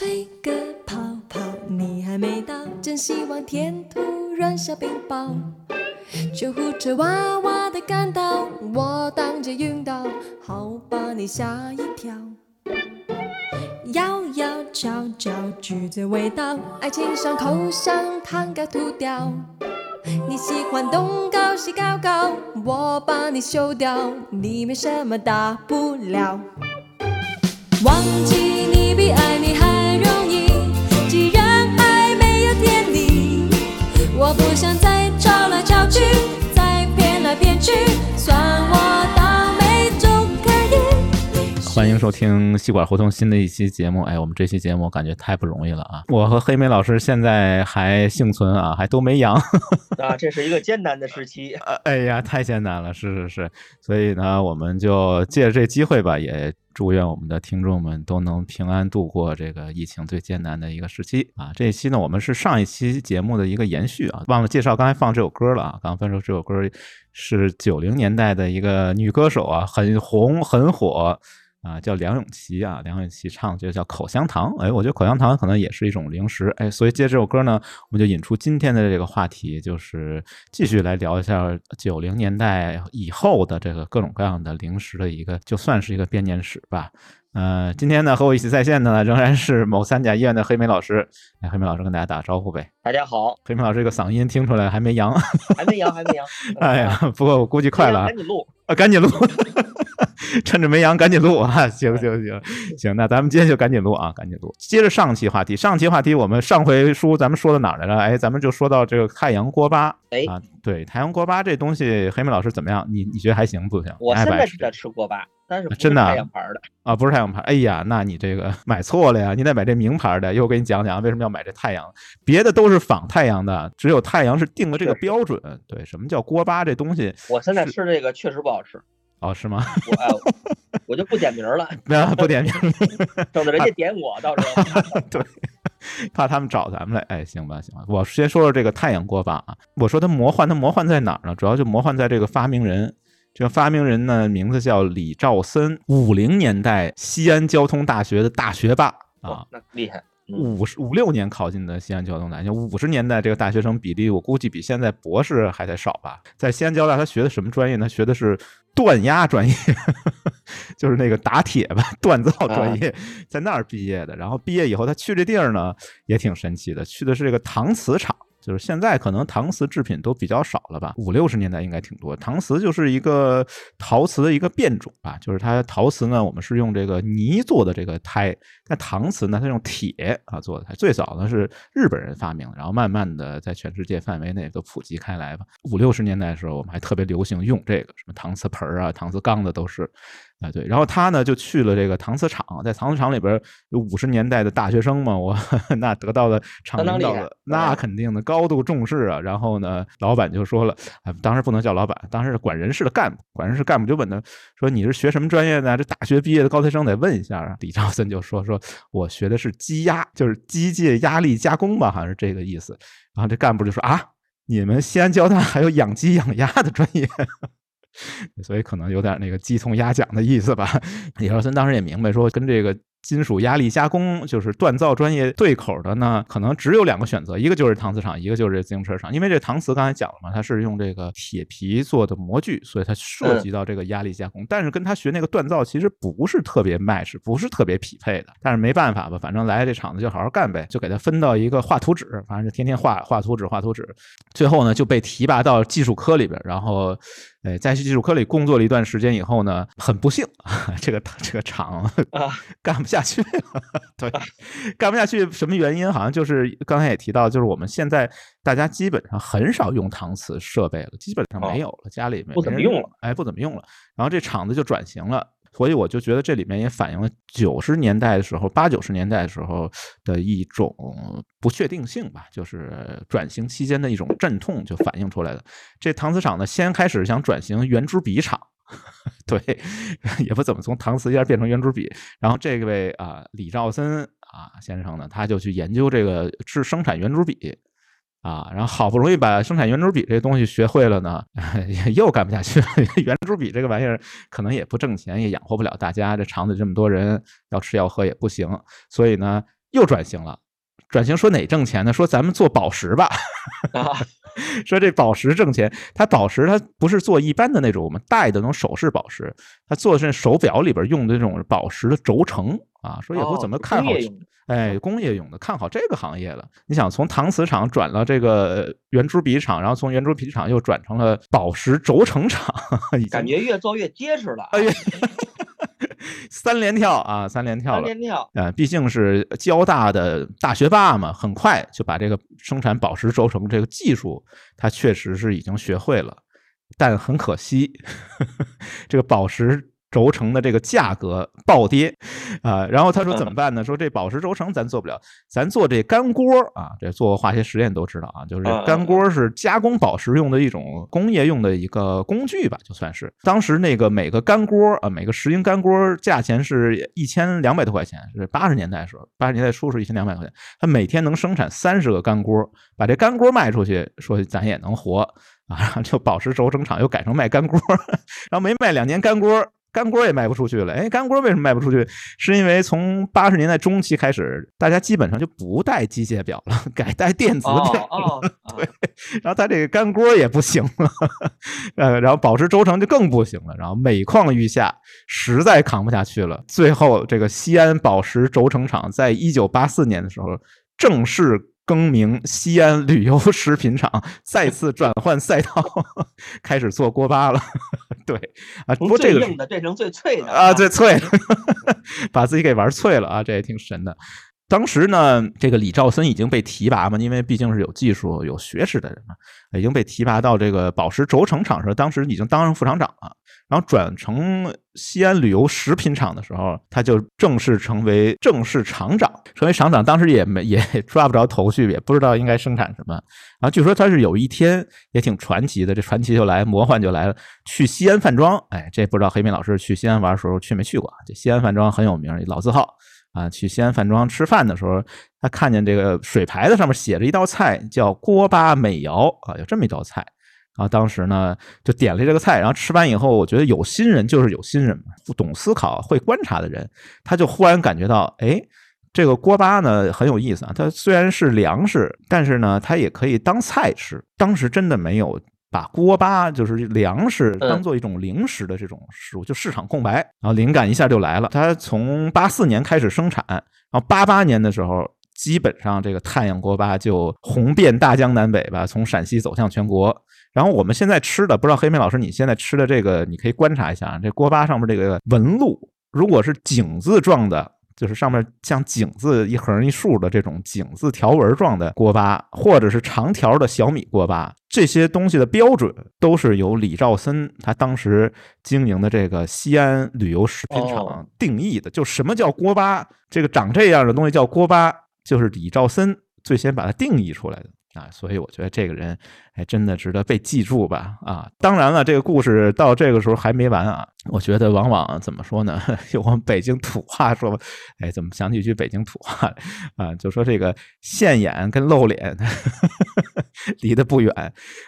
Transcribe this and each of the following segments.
吹个泡泡，你还没到，真希望天突然下冰雹。救护车哇哇的赶到，我当街晕倒，好把你吓一跳。摇摇翘翘，橘子味道，爱情伤口像糖该涂掉。你喜欢东高西高高，我把你修掉，你没什么大不了。忘记我不想再吵来吵去，再骗来骗去，算我。欢迎收听吸管胡同新的一期节目。哎，我们这期节目感觉太不容易了啊！我和黑莓老师现在还幸存啊，还都没阳。啊，这是一个艰难的时期。呃哎呀，太艰难了，是是是。所以呢，我们就借着这机会吧，也祝愿我们的听众们都能平安度过这个疫情最艰难的一个时期啊。这一期呢，我们是上一期节目的一个延续啊，忘了介绍刚才放这首歌了啊。刚分手这首歌是九零年代的一个女歌手啊，很红很火。啊，叫梁咏琪啊，梁咏琪唱这个叫口香糖，哎，我觉得口香糖可能也是一种零食，哎，所以借这首歌呢，我们就引出今天的这个话题，就是继续来聊一下九零年代以后的这个各种各样的零食的一个，就算是一个编年史吧。呃，今天呢和我一起在线的呢仍然是某三甲医院的黑莓老师，哎，黑莓老师跟大家打个招呼呗。大家好，黑莓老师这个嗓音听出来还没阳，还没阳，还没阳。哎呀，不过我估计快了，赶紧录啊，赶紧录。趁着没阳，赶紧录啊！行行行行，那咱们今天就赶紧录啊，赶紧录。接着上期话题，上期话题我们上回书咱们说到哪儿来了？哎，咱们就说到这个太阳锅巴。哎啊，对，太阳锅巴这东西，黑妹老师怎么样？你你觉得还行不行？我现在是在吃锅巴，但是真的太阳牌的啊，不是太阳牌。哎呀，那你这个买错了呀！你得买这名牌的。一会儿我给你讲讲为什么要买这太阳，别的都是仿太阳的，只有太阳是定了这个标准。对，什么叫锅巴这东西？我现在吃这个确实不好吃。哦，是吗？我哎，我就不点名了，不点名，省得人家点我，到时候 对，怕他们找咱们来。哎，行吧，行吧，我先说说这个太阳锅巴啊。我说它魔幻，它魔幻在哪儿呢？主要就魔幻在这个发明人。这个发明人呢，名字叫李兆森，五零年代西安交通大学的大学霸啊，那厉害。五十五六年考进的西安交通大学，五十年代这个大学生比例，我估计比现在博士还得少吧。在西安交大，他学的什么专业呢？学的是锻压专业，就是那个打铁吧，锻造专业，在那儿毕业的。然后毕业以后，他去这地儿呢，也挺神奇的，去的是这个搪瓷厂。就是现在可能搪瓷制品都比较少了吧，五六十年代应该挺多。搪瓷就是一个陶瓷的一个变种吧，就是它陶瓷呢，我们是用这个泥做的这个胎，但搪瓷呢，它用铁啊做的胎。最早呢是日本人发明的，然后慢慢的在全世界范围内都普及开来吧。五六十年代的时候，我们还特别流行用这个什么搪瓷盆啊、搪瓷缸的都是。啊，对，然后他呢就去了这个搪瓷厂，在搪瓷厂里边有五十年代的大学生嘛，我 那得到了厂领导的那肯定的高度重视啊。然后呢，老板就说了，啊，当时不能叫老板，当时是管人事的干部，管人事干部就问他说：“你是学什么专业的？这大学毕业的高材生得问一下啊。”李兆森就说：“说我学的是机压，就是机械压力加工吧，好像是这个意思。”然后这干部就说：“啊，你们西安交大还有养鸡养鸭的专业？”所以可能有点那个鸡同鸭讲的意思吧。李兆森当时也明白，说跟这个金属压力加工就是锻造专业对口的呢，可能只有两个选择，一个就是搪瓷厂，一个就是自行车厂。因为这搪瓷刚才讲了嘛，它是用这个铁皮做的模具，所以它涉及到这个压力加工。但是跟他学那个锻造其实不是特别 match，不是特别匹配的。但是没办法吧，反正来这厂子就好好干呗，就给他分到一个画图纸，反正就天天画画图纸，画图纸。最后呢，就被提拔到技术科里边，然后。哎，在技术科里工作了一段时间以后呢，很不幸，这个这个厂 干不下去了。对，干不下去，什么原因？好像就是刚才也提到，就是我们现在大家基本上很少用搪瓷设备了，基本上没有了，家里面不怎么用了。哎，不怎么用了。然后这厂子就转型了。所以我就觉得这里面也反映了九十年代的时候，八九十年代的时候的一种不确定性吧，就是转型期间的一种阵痛就反映出来的。这搪瓷厂呢，先开始想转型圆珠笔厂，对，也不怎么从搪瓷一下变成圆珠笔。然后这位啊，李兆森啊先生呢，他就去研究这个制生产圆珠笔。啊，然后好不容易把生产圆珠笔这东西学会了呢，又干不下去了。圆珠笔这个玩意儿可能也不挣钱，也养活不了大家。这厂子这么多人要吃要喝也不行，所以呢，又转型了。转型说哪挣钱呢？说咱们做宝石吧。啊，说这宝石挣钱，它宝石它不是做一般的那种我们戴的那种首饰宝石，它做的是手表里边用的这种宝石的轴承啊。说也不怎么哦看好哎，工业用的，看好这个行业了。你想从搪瓷厂转了这个圆珠笔厂，然后从圆珠笔厂又转成了宝石轴承厂，感觉越做越结实了 三连跳啊，三连跳了。三连跳，呃，毕竟是交大的大学霸嘛，很快就把这个生产宝石轴承这个技术，他确实是已经学会了，但很可惜，这个宝石轴承的这个价格暴跌啊、然后他说怎么 办呢？说这宝石轴承咱做不了，咱做这干锅啊，这做化学实验都知道啊，就是干锅是加工宝石用的一种工业用的一个工具吧，就算是。当时那个每个干锅啊，每个石英干锅价钱是一千两百多块钱，是八十年代的时候，八十年代初是一千两百块钱，他每天能生产三十个干锅，把这干锅卖出去，说咱也能活 啊，就宝石轴承厂又改成卖干锅，然后没卖两年干锅。干锅也卖不出去了，哎，干锅为什么卖不出去？是因为从八十年代中期开始，大家基本上就不戴机械表了，改戴电子哦表。哦，啊然后它这个干锅也不行了，呃，然后宝石轴承就更不行了，然后每况愈下，实在扛不下去了。最后，这个西安宝石轴承厂在一九八四年的时候正式更名西安旅游食品厂，再次转换赛道，开始做锅巴了。对啊，不从过这个硬的变成最脆的啊，最脆的，把自己给玩脆了啊，这也挺神的。当时呢，这个李兆森已经被提拔嘛，因为毕竟是有技术、有学识的人嘛，已经被提拔到这个宝石轴承厂时候，当时已经当上副厂长了。然后转成西安旅游食品厂的时候，他就正式成为正式厂长。成为厂长，当时也没 也抓不着头绪，也不知道应该生产什么。然后据说他是有一天也挺传奇的，这传奇就来，魔幻就来了。去西安饭庄，哎，这不知道黑明老师去西安玩的时候去没去过？这西安饭庄很有名，老字号啊。去西安饭庄吃饭的时候，他看见这个水牌子上面写着一道菜，叫锅巴美肴啊，有这么一道菜。然后当时呢，就点了这个菜，然后吃完以后，我觉得有心人就是有心人嘛，不懂思考、会观察的人，他就忽然感觉到，哎，这个锅巴呢很有意思啊。它虽然是粮食，但是呢，它也可以当菜吃。当时真的没有把锅巴就是粮食当做一种零食的这种食物，就市场空白，然后灵感一下就来了。它从八四年开始生产，然后八八年的时候。基本上这个太阳锅巴就红遍大江南北吧，从陕西走向全国。然后我们现在吃的，不知道黑妹老师你现在吃的这个，你可以观察一下啊，这锅巴上面这个纹路，如果是井字状的，就是上面像井字一横一竖的这种井字条纹状的锅巴，或者是长条的小米锅巴，这些东西的标准都是由李兆森他当时经营的这个西安旅游食品厂哦定义的。就什么叫锅巴，这个长这样的东西叫锅巴，就是李兆森最先把它定义出来的。啊，所以我觉得这个人还真的值得被记住吧？啊，当然了，这个故事到这个时候还没完啊。我觉得往往怎么说呢？用我们北京土话说吧，哎，怎么想起一句北京土话啊？就说这个现眼跟露脸 离得不远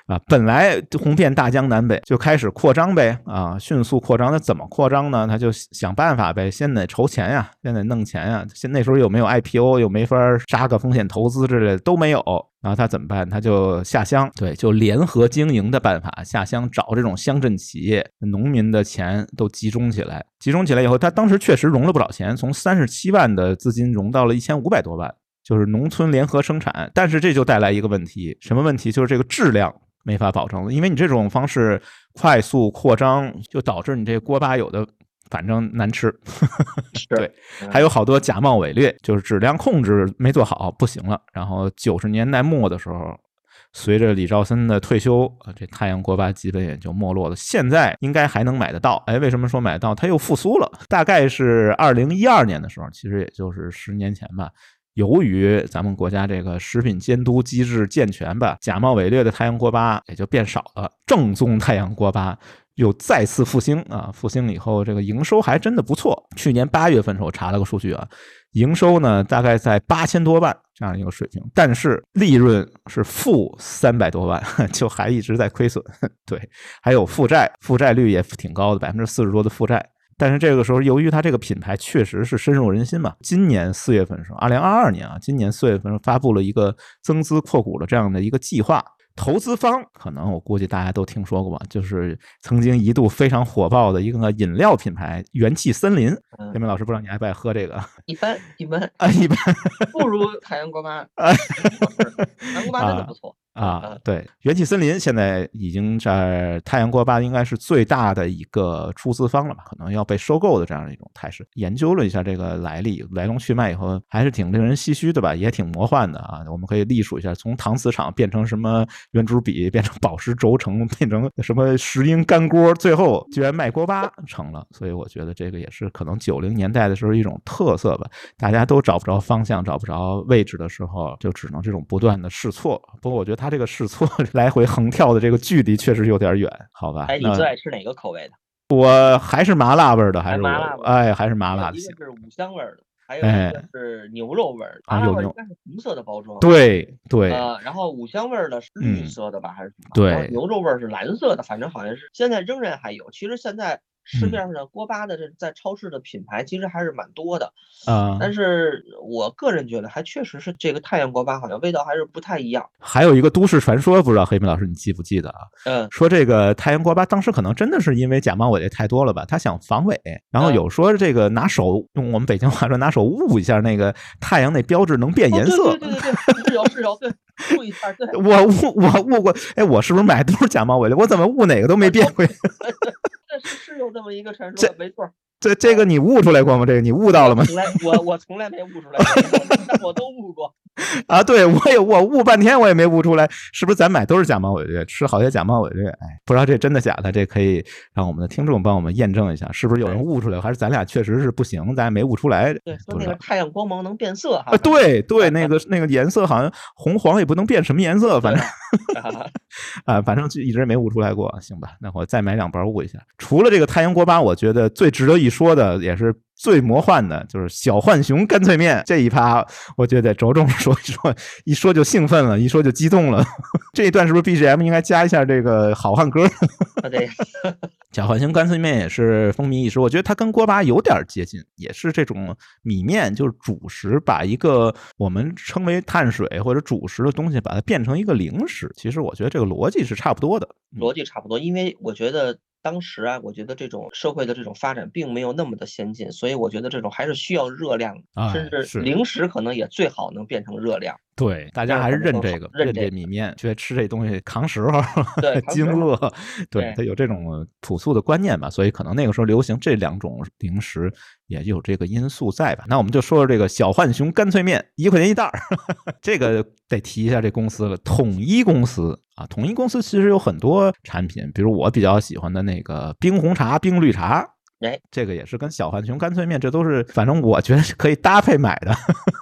啊。本来红遍大江南北，就开始扩张呗啊，迅速扩张。那怎么扩张呢？他就想办法呗，先得筹钱呀，先得弄钱呀。现那时候又没有 IPO，又没法杀个风险投资之类的都没有。然后他怎么办？他就下乡，对，就联合经营的办法，下乡找这种乡镇企业、农民的钱都集中起来。集中起来以后，他当时确实融了不少钱，从三十七万的资金融到了一千五百多万，就是农村联合生产。但是这就带来一个问题，什么问题？就是这个质量没法保证了，因为你这种方式快速扩张，就导致你这锅巴有的反正难吃。是对还有好多假冒伪劣，就是质量控制没做好，不行了。然后九十年代末的时候，随着李兆森的退休，啊，这太阳锅巴基本也就没落了。现在应该还能买得到，哎，为什么说买得到？它又复苏了，大概是二零一二年的时候，其实也就是十年前吧。由于咱们国家这个食品监督机制健全吧，假冒伪劣的太阳锅巴也就变少了，正宗太阳锅巴又再次复兴啊！复兴以后，这个营收还真的不错。去年八月份的时候我查了个数据啊，营收呢大概在八千多万这样一个水平，但是利润是负三百多万，就还一直在亏损。对，还有负债，负债率也挺高的，百分之四十多的负债。但是这个时候，由于它这个品牌确实是深入人心嘛，今年四月份的时候，二零二二年啊，今年四月份发布了一个增资扩股的这样的一个计划。投资方可能我估计大家都听说过吧，就是曾经一度非常火爆的一个饮料品牌元气森林。天明老师，不知道你爱不爱喝这个？一般一般啊，一般不如海洋锅巴。太阳锅巴真的不错。啊，对，元气森林现在已经在太阳锅巴应该是最大的一个出资方了吧？可能要被收购的这样的一种态势。研究了一下这个来历、来龙去脉以后，还是挺令人唏嘘的吧？也挺魔幻的啊！我们可以历数一下，从搪瓷厂变成什么圆珠笔，变成宝石轴承，变成什么石英干锅，最后居然卖锅巴成了。所以我觉得这个也是可能九零年代的时候一种特色吧。大家都找不着方向、找不着位置的时候，就只能这种不断的试错。不过我觉得。它这个试错 来回横跳的这个距离确实有点远，好吧？哎，你最爱吃哪个口味的？我还是麻辣味的，还是麻辣？哎，还是麻辣的。一个是五香味的，还有一个是牛肉味的。啊，有牛应该是红色的包装。对对。呃，然后五香味的是绿色的吧，还是什么？对。牛肉味是蓝色的，反正好像是现在仍然还有。其实现在。市面上的锅巴的这在超市的品牌其实还是蛮多的啊，但是我个人觉得还确实是这个太阳锅巴好像味道还是不太一样。还有一个都市传说，不知道黑明老师你记不记得啊？嗯，说这个太阳锅巴当时可能真的是因为假冒伪劣太多了吧，他想防伪，然后有说这个拿手用我们北京话说拿手捂一下那个太阳那标志能变颜色。对对对对，是有是有，对，捂一下。对，我捂我捂过，哎，我是不是买都是假冒伪劣？我怎么捂哪个都没变回？是是有这么一个传说，没错。这这个你悟出来过吗？这个你悟到了吗？从来我我从来没悟出来，过我都悟过。啊，对我也我悟半天我也没悟出来，是不是咱买都是假冒伪劣，吃好些假冒伪劣？哎，不知道这真的假的，这可以让我们的听众帮我们验证一下，是不是有人悟出来，还是咱俩确实是不行，咱也没悟出来？对，说那个太阳光芒能变色哈。啊，对对，那个那个颜色好像红黄也不能变什么颜色，反正 啊，反正就一直没悟出来过。行吧，那我再买两包悟一下。除了这个太阳锅巴，我觉得最值得一说的也是。最魔幻的就是小浣熊干脆面这一趴，我觉得着重说一说，一说就兴奋了，一说就激动了。这一段是不是 BGM 应该加一下这个好汉歌？对，小浣熊干脆面也是风靡一时。我觉得它跟锅巴有点接近，也是这种米面，就是主食，把一个我们称为碳水或者主食的东西，把它变成一个零食。其实我觉得这个逻辑是差不多的，逻辑差不多。因为我觉得。当时啊，我觉得这种社会的这种发展并没有那么的先进，所以我觉得这种还是需要热量，甚至零食可能也最好能变成热量。对，大家还是认这个，认这米面，觉得吃这东西扛时候，对，经饿，对他有这种朴素的观念吧，所以可能那个时候流行这两种零食，也有这个因素在吧。那我们就说说这个小浣熊干脆面，一块钱一袋儿，这个得提一下这公司了，统一公司啊，统一公司其实有很多产品，比如我比较喜欢的那个冰红茶、冰绿茶。哎，这个也是跟小浣熊干脆面，这都是反正我觉得是可以搭配买的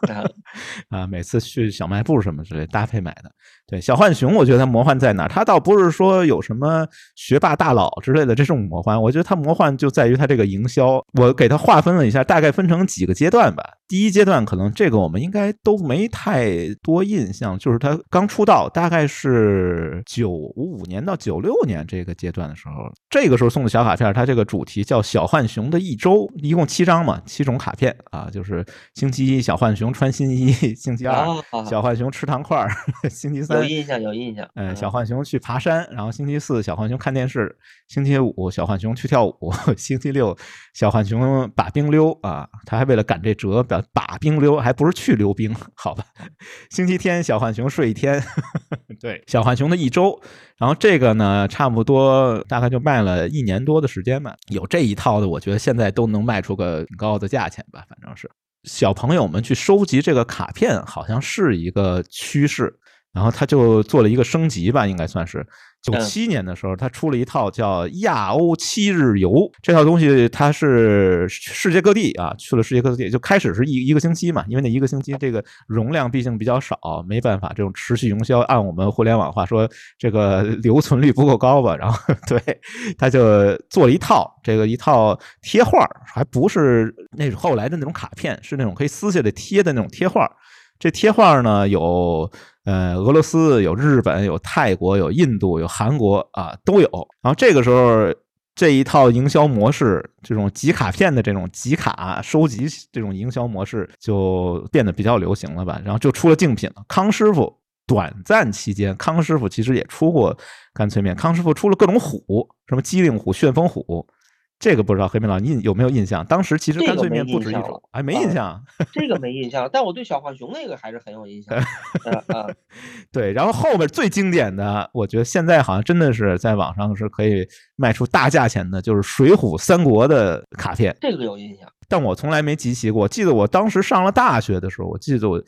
啊。每次去小卖部什么之类搭配买的。对小浣熊，我觉得它魔幻在哪？它倒不是说有什么学霸大佬之类的这种魔幻，我觉得它魔幻就在于它这个营销。我给它划分了一下，大概分成几个阶段吧。第一阶段可能这个我们应该都没太多印象，就是它刚出道，大概是九五年到九六年这个阶段的时候，这个时候送的小卡片，它这个主题叫小浣熊的一周，一共七张嘛，七种卡片啊，就是星期一小浣熊穿新衣，星期二小浣熊吃糖块，星期三。有印象，有印象。嗯，小浣熊去爬山，然后星期四小浣熊看电视，星期五小浣熊去跳舞，星期六小浣熊把冰溜啊，他还为了赶这折，把把冰溜，还不是去溜冰，好吧？星期天小浣熊睡一天，对，小浣熊的一周，然后这个呢，差不多大概就卖了一年多的时间吧。有这一套的，我觉得现在都能卖出个挺高的价钱吧，反正是小朋友们去收集这个卡片，好像是一个趋势。然后他就做了一个升级吧，应该算是九七年的时候，他出了一套叫亚欧七日游这套东西，它是世界各地啊，去了世界各地，就开始是一一个星期嘛，因为那一个星期这个容量毕竟比较少，没办法这种持续营销，按我们互联网话说，这个 留存率不够高吧。然后 对，他就做了一套这个一套贴画，还不是那后来的那种卡片，是那种可以撕下来贴的那种贴画。这贴画呢有。呃，俄罗斯有日本，有泰国，有印度，有韩国啊，都有。然后这个时候，这一套营销模式，这种集卡片的这种集卡收集这种营销模式就变得比较流行了吧。然后就出了竞品了。康师傅短暂期间，康师傅其实也出过干脆面。康师傅出了各种虎，什么机灵虎、旋风虎。这个不知道黑妹老印有没有印象？当时其实干脆面不止一种，哎，没印象。这个没印象，但我对小浣熊那个还是很有印象。对，然后后面最经典的，我觉得现在好像真的是在网上是可以卖出大价钱的，就是《水浒三国》的卡片。这个有印象，但我从来没集齐过。记得我当时上了大学的时候，我记得我。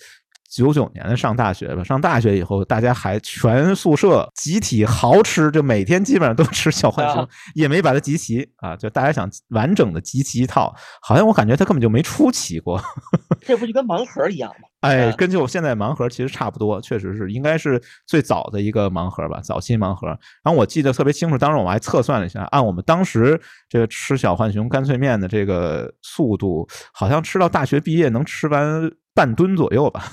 九九年的上大学吧，上大学以后，大家还全宿舍集体豪吃，就每天基本上都吃小浣熊，也没把它集齐啊。就大家想完整的集齐一套，好像我感觉它根本就没出齐过。这不就跟盲盒一样吗？哎，跟就现在盲盒其实差不多，确实是应该是最早的一个盲盒吧，早期盲盒。然后我记得特别清楚，当时我们还测算了一下，按我们当时这个吃小浣熊干脆面的这个速度，好像吃到大学毕业能吃完。半吨左右吧，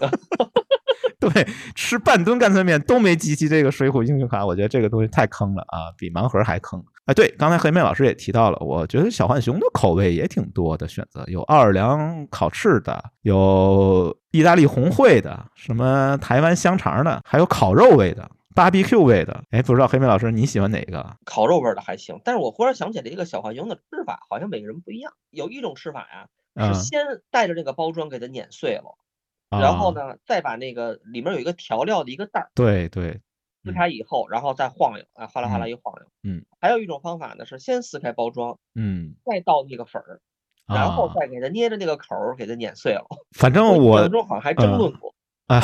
对，吃半吨干脆面都没集齐这个水浒英雄卡，我觉得这个东西太坑了啊，比盲盒还坑。哎，对，刚才黑妹老师也提到了，我觉得小浣熊的口味也挺多的选择，有奥尔良烤翅的，有意大利红烩的，什么台湾香肠的，还有烤肉味的，BBQ 味的。哎，不知道黑妹老师你喜欢哪个？烤肉味的还行，但是我忽然想起来一个小浣熊的吃法，好像每个人不一样，有一种吃法呀。是先带着这个包装给它碾碎了，然后呢，再把那个里面有一个调料的一个袋儿，对对，撕开以后，然后再晃悠，啊，哗啦哗啦一晃悠，嗯，还有一种方法呢，是先撕开包装，嗯，再倒那个粉儿，然后再给它捏着那个口儿给它碾碎了。反正我当中好像还争论过。啊，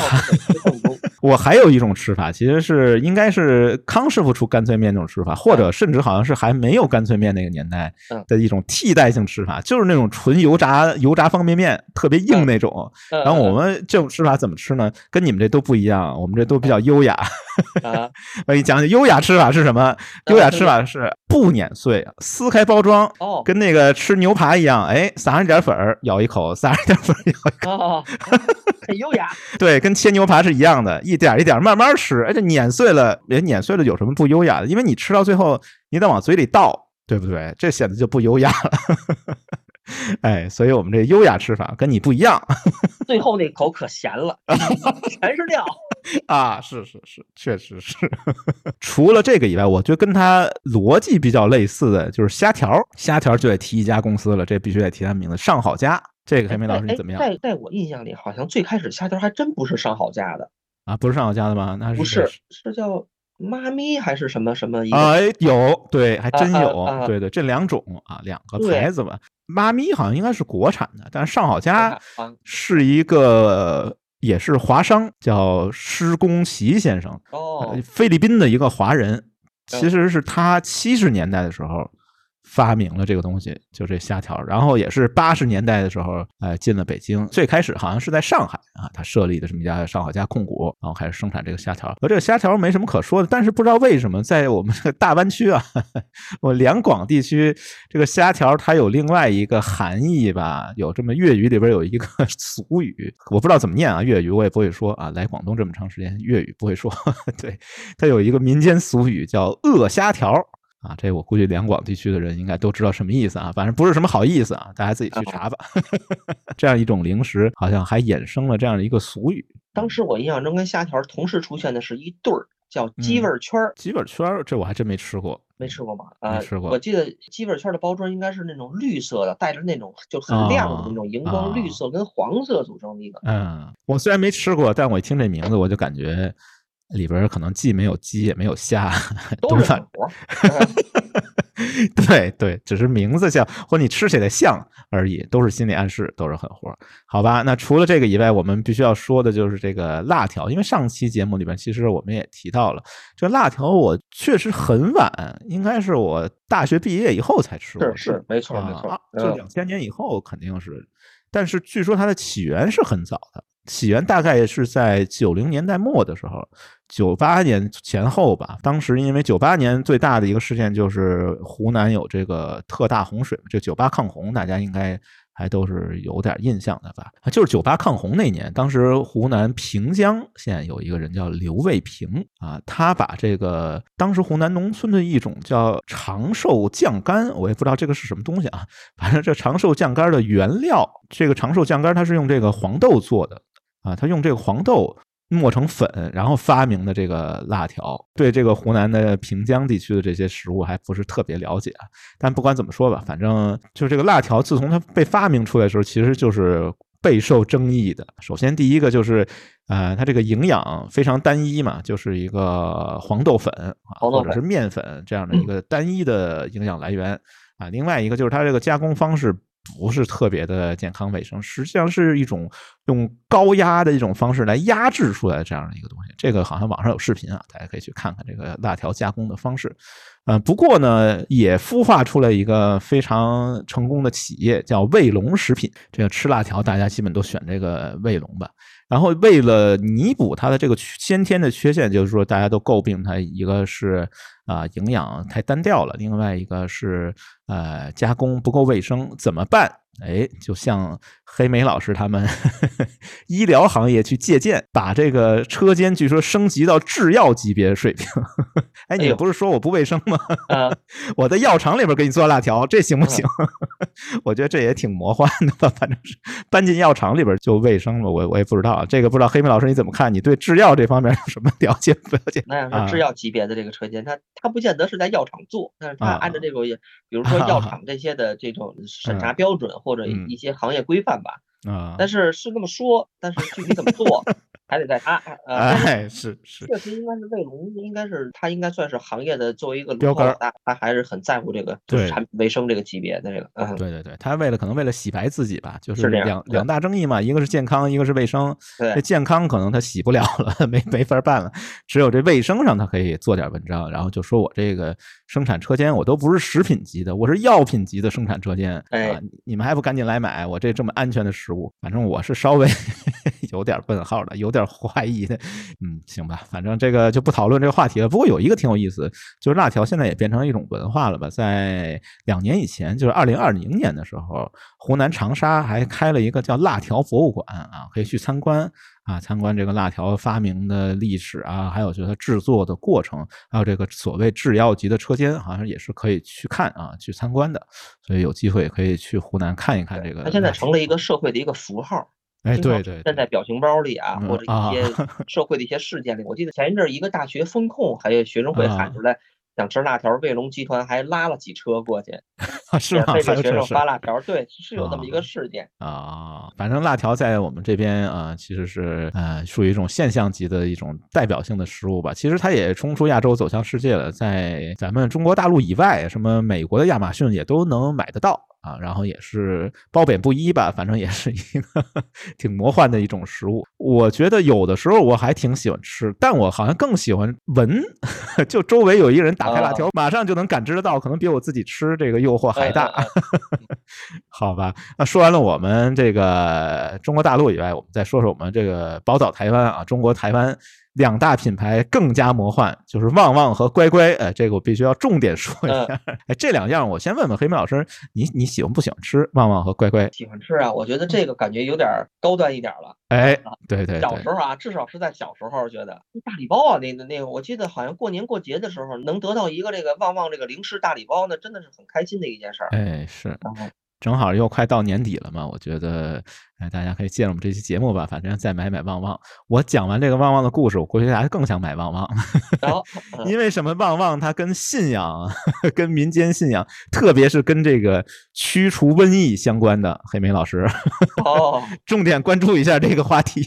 我还有一种吃法，其实是应该是康师傅出干脆面那种吃法，或者甚至好像是还没有干脆面那个年代的一种替代性吃法，就是那种纯油炸油炸方便面，特别硬那种。然后我们这种吃法怎么吃呢？跟你们这都不一样，我们这都比较优雅。我 给你讲讲优雅吃法是什么？优雅吃法是不碾碎，撕开包装，跟那个吃牛排一样，哎，撒上一点粉儿，咬一口，撒上一点粉儿，咬一口，哦 很优雅。对。对，跟切牛排是一样的，一点一点慢慢吃，而且碾碎了，也碾碎了，有什么不优雅的？因为你吃到最后，你得往嘴里倒，对不对？这显得就不优雅了。哎，所以我们这优雅吃法跟你不一样。最后那口可咸了，全是料 啊！是是是，确实是。除了这个以外，我觉得跟他逻辑比较类似的就是虾条，虾条就得提一家公司了，这必须得提他名字——上好佳。这个黑莓老师你怎么样？在在我印象里，好像最开始虾条还真不是上好佳的啊，不是上好佳的吗？那是不是是叫妈咪还是什么什么？哎，有对，还真有，对对，这两种啊，两个牌子吧。妈咪好像应该是国产的，但是上好佳是一个也是华商，叫施公奇先生，哦，菲律宾的一个华人，其实是他七十年代的时候。发明了这个东西，就这虾条，然后也是八十年代的时候，哎，进了北京。最开始好像是在上海啊，他设立的这么家上好佳控股，然后开始生产这个虾条。和这个虾条没什么可说的，但是不知道为什么在我们这个大湾区啊，我两广地区，这个虾条它有另外一个含义吧？有这么粤语里边有一个俗语，我不知道怎么念啊，粤语我也不会说啊。来广东这么长时间，粤语不会说。对，它有一个民间俗语叫“饿虾条”。啊，这我估计两广地区的人应该都知道什么意思啊，反正不是什么好意思啊，大家自己去查吧。这样一种零食，好像还衍生了这样的一个俗语。当时我印象中跟虾条同时出现的是一对儿，叫鸡味圈儿。鸡味圈儿，这我还真没吃过，没吃过吗？啊，吃过。我记得鸡味圈的包装应该是那种绿色的，带着那种就很亮的那种荧光绿色跟黄色组成的一个。嗯，我虽然没吃过，但我一听这名字，我就感觉。里边可能既没有鸡也没有虾，都是活。对对，只是名字像，或你吃起来像而已，都是心理暗示，都是狠活。好吧，那除了这个以外，我们必须要说的就是这个辣条，因为上期节目里边其实我们也提到了，这辣条我确实很晚，应该是我大学毕业以后才吃过，是是没错没错，就两千年以后肯定是，但是据说它的起源是很早的。起源大概是在九零年代末的时候，九八年前后吧。当时因为九八年最大的一个事件就是湖南有这个特大洪水，这九八抗洪，大家应该。还都是有点印象的吧？就是九八抗洪那年，当时湖南平江县有一个人叫刘卫平啊，他把这个当时湖南农村的一种叫长寿酱干，我也不知道这个是什么东西啊，反正这长寿酱干的原料，这个长寿酱干它是用这个黄豆做的啊，他用这个黄豆。磨成粉，然后发明的这个辣条，对这个湖南的平江地区的这些食物还不是特别了解啊。但不管怎么说吧，反正就这个辣条，自从它被发明出来的时候，其实就是备受争议的。首先，第一个就是，呃，它这个营养非常单一嘛，就是一个黄豆粉啊，或者是面粉这样的一个单一的营养来源啊。另外一个就是它这个加工方式。不是特别的健康卫生，实际上是一种用高压的一种方式来压制出来这样的一个东西。这个好像网上有视频啊，大家可以去看看这个辣条加工的方式。嗯，不过呢，也孵化出来一个非常成功的企业，叫卫龙食品。这个吃辣条，大家基本都选这个卫龙吧。然后为了弥补它的这个先天的缺陷，就是说大家都诟病它，一个是啊营养太单调了，另外一个是呃加工不够卫生，怎么办？哎，就像黑莓老师他们 医疗行业去借鉴，把这个车间据说升级到制药级别的水平。哎，你不是说我不卫生吗？我在药厂里边给你做辣条，这行不行？我觉得这也挺魔幻的吧，反正是搬进药厂里边就卫生了。我我也不知道这个，不知道黑莓老师你怎么看？你对制药这方面有什么了解不了解？那要是制药级别的这个车间，它它不见得是在药厂做，但是它按照这种，比如说药厂这些的这种 审查标准或者一些行业规范吧。啊，但是是这么说，但是具体怎么做？还得在他，哎，是是，确实应该是卫龙，应该是他应该算是行业的作为一个标杆，他还是很在乎这个就是产品卫生这个级别的这个。嗯，对对对，他为了可能为了洗白自己吧，就是两两大争议嘛，一个是健康，一个是卫生。这健康可能他洗不了了，没没法办了，只有这卫生上他可以做点文章，然后就说我这个生产车间我都不是食品级的，我是药品级的生产车间啊，你们还不赶紧来买我这这么安全的食物？反正我是稍微有点问号的，有点。怀疑的，嗯，行吧，反正这个就不讨论这个话题了。不过有一个挺有意思，就是辣条现在也变成一种文化了吧？在两年以前，就是二零二零年的时候，湖南长沙还开了一个叫辣条博物馆啊，可以去参观啊，参观这个辣条发明的历史啊，还有就是它制作的过程，还有这个所谓制药级的车间，好像也是可以去看啊，去参观的。所以有机会可以去湖南看一看这个。它现在成了一个社会的一个符号。哎，对对，站在表情包里啊，或者一些 社会的一些事件里，我记得前一阵一个大学风控，还有学生会喊出来想吃辣条，卫龙集团还拉了几车过去，是吗？给学生发辣条，对，是有这么一个事件啊。反正辣条在我们这边啊，其实是呃属于一种现象级的一种代表性的食物吧。其实它也冲出亚洲，走向世界了，在咱们中国大陆以外，什么美国的亚马逊也都能买得到。啊，然后也是褒贬不一吧，反正也是一个 挺魔幻的一种食物。我觉得有的时候我还挺喜欢吃，但我好像更喜欢闻，就周围有一个人打开辣条，马上就能感知得到，可能比我自己吃这个诱惑还大。好吧，那说完了我们这个中国大陆以外，我们再说说我们这个宝岛台湾啊，中国台湾。两大品牌更加魔幻，就是旺旺和乖乖。哎，这个我必须要重点说一下。哎，这两样我先问问黑妹老师，你你喜欢不喜欢吃旺旺和乖乖？喜欢吃啊，我觉得这个感觉有点高端一点了。哎，对对，小时候啊，至少是在小时候觉得大礼包啊，那那个，我记得好像过年过节的时候能得到一个这个旺旺这个零食大礼包，那真的是很开心的一件事儿。哎，是。正好又快到年底了嘛，我觉得，哎，大家可以借着我们这期节目吧，反正再买买旺旺。我讲完这个旺旺的故事，我估计大家更想买旺旺。因为什么？旺旺它跟信仰、跟民间信仰，特别是跟这个驱除瘟疫相关的。黑莓老师，哦，重点关注一下这个话题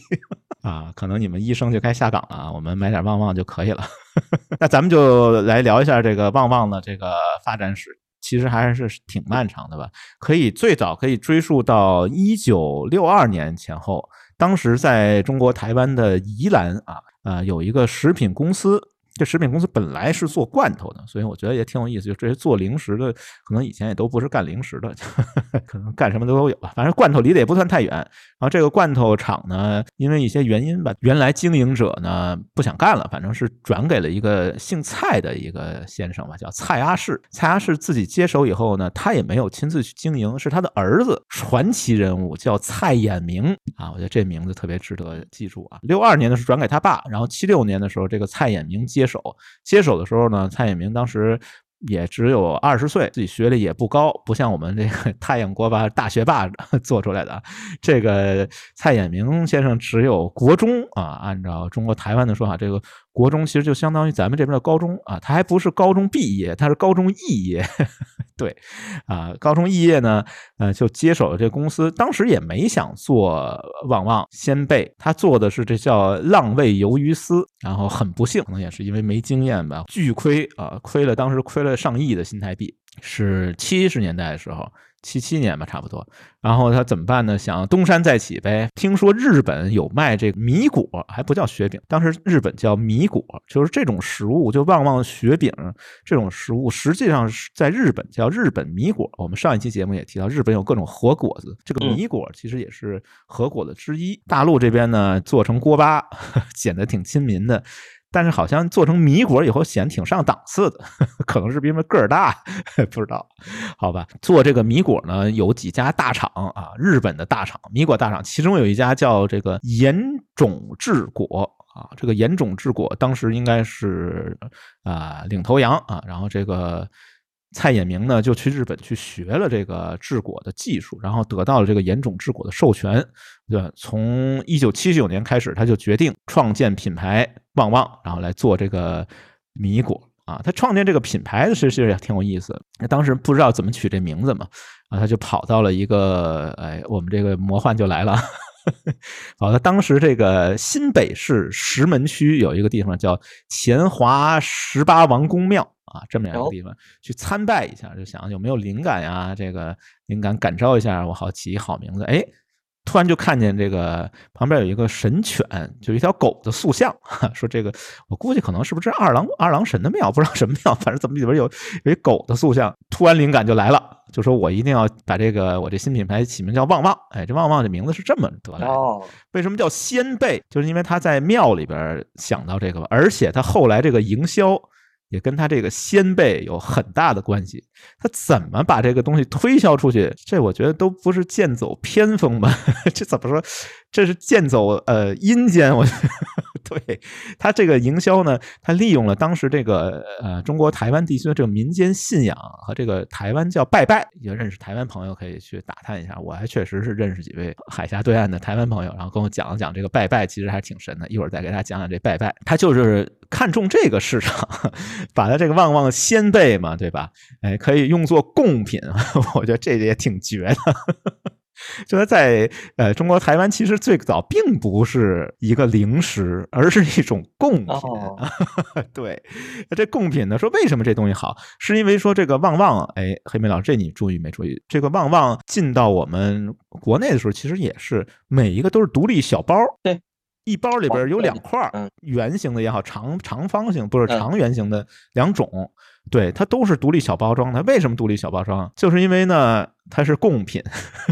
啊，可能你们医生就该下岗了啊，我们买点旺旺就可以了。那咱们就来聊一下这个旺旺的这个发展史。其实还是挺漫长的吧，可以最早可以追溯到一九六二年前后，当时在中国台湾的宜兰啊，呃，有一个食品公司这食品公司本来是做罐头的，所以我觉得也挺有意思。就这些做零食的，可能以前也都不是干零食的，可能干什么都都有吧。反正罐头离得也不算太远。然后这个罐头厂呢，因为一些原因吧，原来经营者呢不想干了，反正是转给了一个姓蔡的一个先生吧，叫蔡阿世。蔡阿世自己接手以后呢，他也没有亲自去经营，是他的儿子，传奇人物叫蔡衍明啊。我觉得这名字特别值得记住啊。六二年的是转给他爸，然后七六年的时候，这个蔡衍明接接手。接手的时候呢，蔡衍明当时也只有二十岁，自己学历也不高，不像我们这个 太阳国吧大学霸 做出来的。这个蔡衍明先生只有国中啊，按照中国台湾的说法，这个。国中其实就相当于咱们这边的高中啊，他还不是高中毕业，他是高中肄业。对，啊，高中肄业呢，呃，就接手了这公司。当时也没想做旺旺鲜贝，他做的是这叫浪味鱿鱼丝。然后很不幸，可能也是因为没经验吧，巨亏啊，亏了，当时亏了上亿的新台币，是七十年代的时候。七七年吧，差不多。然后他怎么办呢？想东山再起呗。听说日本有卖这个米果，还不叫雪饼，当时日本叫米果，就是这种食物，就旺旺雪饼这种食物，实际上是在日本叫日本米果。我们上一期节目也提到，日本有各种核果子，这个米果其实也是核果子之一。大陆这边呢，做成锅巴，显得挺亲民的。但是好像做成米果以后显得挺上档次的，可能是因为个儿大，不知道，好吧。做这个米果呢，有几家大厂啊，日本的大厂米果大厂，其中有一家叫这个岩种制果啊，这个岩种制果当时应该是啊领头羊啊，然后这个。蔡衍明呢，就去日本去学了这个制果的技术，然后得到了这个盐种制果的授权，对？从一九七九年开始，他就决定创建品牌旺旺，然后来做这个米果啊。他创建这个品牌的其实也挺有意思，当时不知道怎么取这名字嘛，啊，他就跑到了一个，哎，我们这个魔幻就来了，好，他当时这个新北市石门区有一个地方叫乾华十八王公庙。啊，这么样一个地方去参拜一下，就想有没有灵感呀？这个灵感感召一下，我好起一好名字。哎，突然就看见这个旁边有一个神犬，就一条狗的塑像。说这个，我估计可能是不是二郎二郎神的庙，不知道什么庙，反正怎么里边有有一狗的塑像。突然灵感就来了，就说我一定要把这个我这新品牌起名叫旺旺。哎，这旺旺这名字是这么得来的。为什么叫先辈？就是因为他在庙里边想到这个，而且他后来这个营销。也跟他这个先辈有很大的关系，他怎么把这个东西推销出去？这我觉得都不是剑走偏锋吧？这怎么说？这是剑走呃阴间？我觉得 对他这个营销呢，他利用了当时这个呃中国台湾地区的这个民间信仰和这个台湾叫拜拜。有认识台湾朋友可以去打探一下，我还确实是认识几位海峡对岸的台湾朋友，然后跟我讲了讲这个拜拜，其实还挺神的。一会儿再给大家讲讲这拜拜，他就是看中这个市场，把他这个旺旺先辈嘛，对吧？哎，可以用作贡品，我觉得这也挺绝的。就是在呃中国台湾，其实最早并不是一个零食，而是一种贡品。对，这贡品呢，说为什么这东西好，是因为说这个旺旺，哎，黑莓老师，这你注意没注意？这个旺旺进到我们国内的时候，其实也是每一个都是独立小包。对，一包里边有两块，圆形的也好，长长方形不是长圆形的两种。对，它都是独立小包装的。为什么独立小包装？就是因为呢，它是贡品。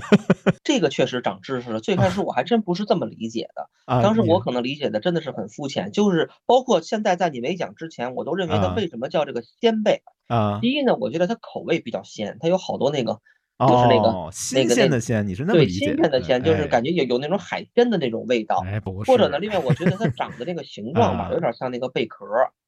这个确实长知识了。最开始我还真不是这么理解的。当时我可能理解的真的是很肤浅。就是包括现在在你没讲之前，我都认为它为什么叫这个鲜贝啊？第一呢，我觉得它口味比较鲜，它有好多那个，就是那个新鲜的鲜。你是那么理解？对，新鲜的鲜就是感觉有有那种海鲜的那种味道。哎，不是。或者呢，另外我觉得它长的那个形状吧，有点像那个贝壳。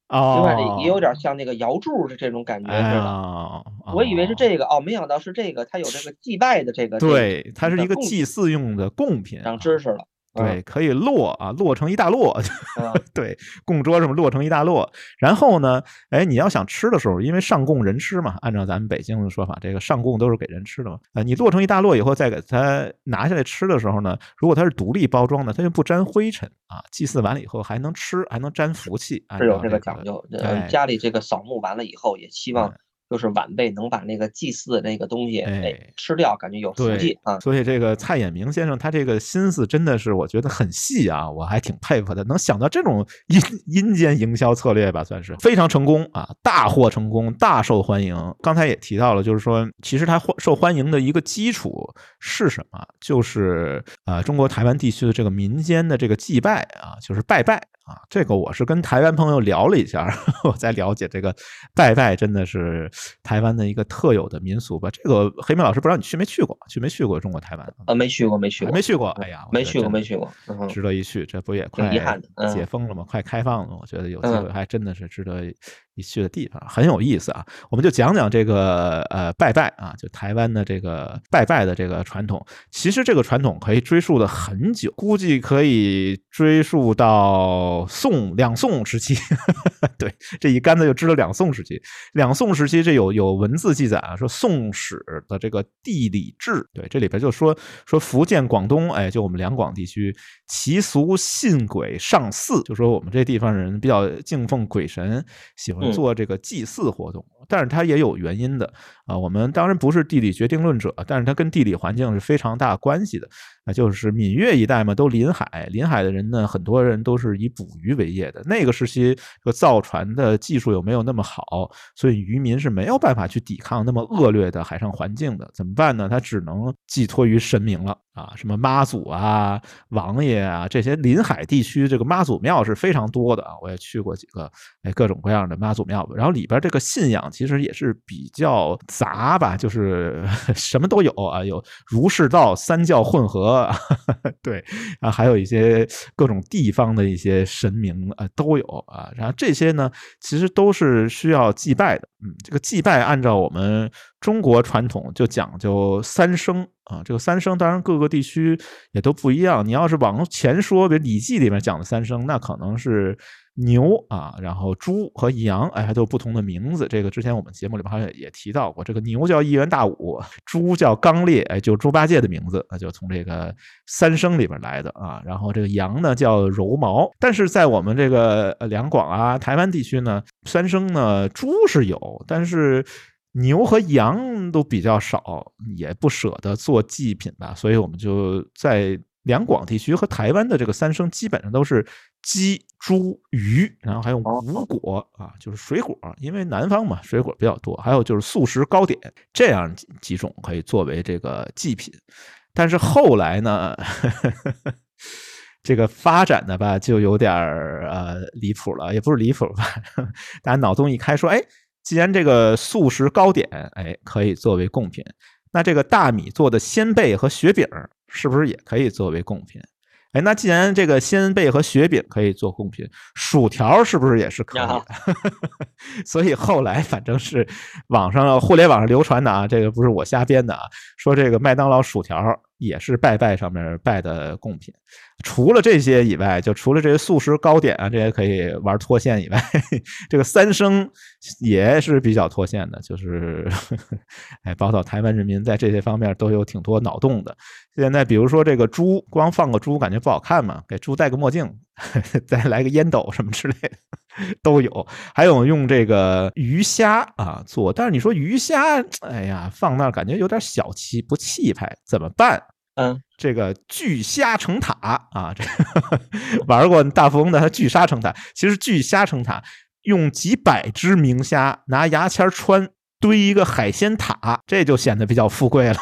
另外，也有点像那个瑶柱的这种感觉似的。我以为是这个哦，没想到是这个，它有这个祭拜的这个。对，它是一个祭祀用的贡品。长知识了。对，可以摞啊，摞成一大摞。对，供桌上摞成一大摞。然后呢，哎，你要想吃的时候，因为上供人吃嘛，按照咱们北京的说法，这个上供都是给人吃的嘛。呃，你摞成一大摞以后，再给它拿下来吃的时候呢，如果它是独立包装的，它就不沾灰尘啊。祭祀完了以后还能吃，还能沾福气。是有这个讲究。呃，家里这个扫墓完了以后，也希望。就是晚辈能把那个祭祀的那个东西哎吃掉，感觉有福气啊。所以这个蔡衍明先生他这个心思真的是我觉得很细啊，我还挺佩服的，能想到这种阴阴间营销策略吧，算是非常成功啊，大获成功，大受欢迎。刚才也提到了，就是说其实他受欢迎的一个基础是什么？就是啊，中国台湾地区的这个民间的这个祭拜啊，就是拜拜。啊，这个我是跟台湾朋友聊了一下，我才了解这个拜拜真的是台湾的一个特有的民俗吧。这个黑妹老师不知道你去没去过，去没去过中国台湾？呃，没去过，没去过，没去过。哎呀，没去过，没去过，值得一去。这不也快解封了吗？快开放了，我觉得有机会还真的是值得。你去的地方很有意思啊，我们就讲讲这个呃拜拜啊，就台湾的这个拜拜的这个传统。其实这个传统可以追溯的很久，估计可以追溯到宋两宋时期。对，这一竿子就知道两宋时期。两宋时期这有有文字记载啊，说《宋史》的这个地理志，对，这里边就说说福建、广东，哎，就我们两广地区，习俗信鬼上祀，就说我们这地方人比较敬奉鬼神，喜欢。做这个祭祀活动，但是它也有原因的啊。我们当然不是地理决定论者，但是它跟地理环境是非常大关系的。那就是闽粤一带嘛，都临海，临海的人呢，很多人都是以捕鱼为业的。那个时期，这个造船的技术又没有那么好，所以渔民是没有办法去抵抗那么恶劣的海上环境的。怎么办呢？他只能寄托于神明了啊，什么妈祖啊、王爷啊，这些临海地区这个妈祖庙是非常多的啊。我也去过几个，哎，各种各样的妈祖庙。然后里边这个信仰其实也是比较杂吧，就是 什么都有啊，有儒释道三教混合。对啊，还有一些各种地方的一些神明啊都有啊，然后这些呢，其实都是需要祭拜的。嗯，这个祭拜按照我们中国传统就讲究三生啊，这个三生当然各个地区也都不一样。你要是往前说，比如《礼记》里面讲的三生，那可能是。牛啊，然后猪和羊，哎，还都有不同的名字。这个之前我们节目里边好像也提到过。这个牛叫一元大武，猪叫刚烈，哎，就猪八戒的名字，那就从这个三生里边来的啊。然后这个羊呢叫柔毛，但是在我们这个两广啊、台湾地区呢，三生呢猪是有，但是牛和羊都比较少，也不舍得做祭品吧，所以我们就在两广地区和台湾的这个三牲基本上都是。鸡、猪、鱼，然后还有五果啊，就是水果，因为南方嘛，水果比较多。还有就是素食糕点，这样几种可以作为这个祭品。但是后来呢，这个发展的吧，就有点儿呃离谱了，也不是离谱吧？大家脑洞一开，说，哎，既然这个素食糕点，哎，可以作为贡品，那这个大米做的鲜贝和雪饼，是不是也可以作为贡品？哎，那既然这个鲜贝和雪饼可以做贡品，薯条是不是也是可以的？所以后来反正是网上互联网上流传的啊，这个不是我瞎编的啊，说这个麦当劳薯条也是拜拜上面拜的贡品。除了这些以外，就除了这些素食糕点啊，这些可以玩脱线以外，这个三生也是比较脱线的，就是 哎，宝岛台湾人民在这些方面都有挺多脑洞的。现在比如说这个猪，光放个猪感觉不好看嘛，给猪戴个墨镜，再来个烟斗什么之类的 都有。还有用这个鱼虾啊做，但是你说鱼虾，哎呀，放那儿感觉有点小气不气派，怎么办？嗯，这个聚虾成塔啊，这 玩过大富翁的，他聚沙成塔。其实聚虾成塔，用几百只明虾拿牙签穿堆一个海鲜塔，这就显得比较富贵了。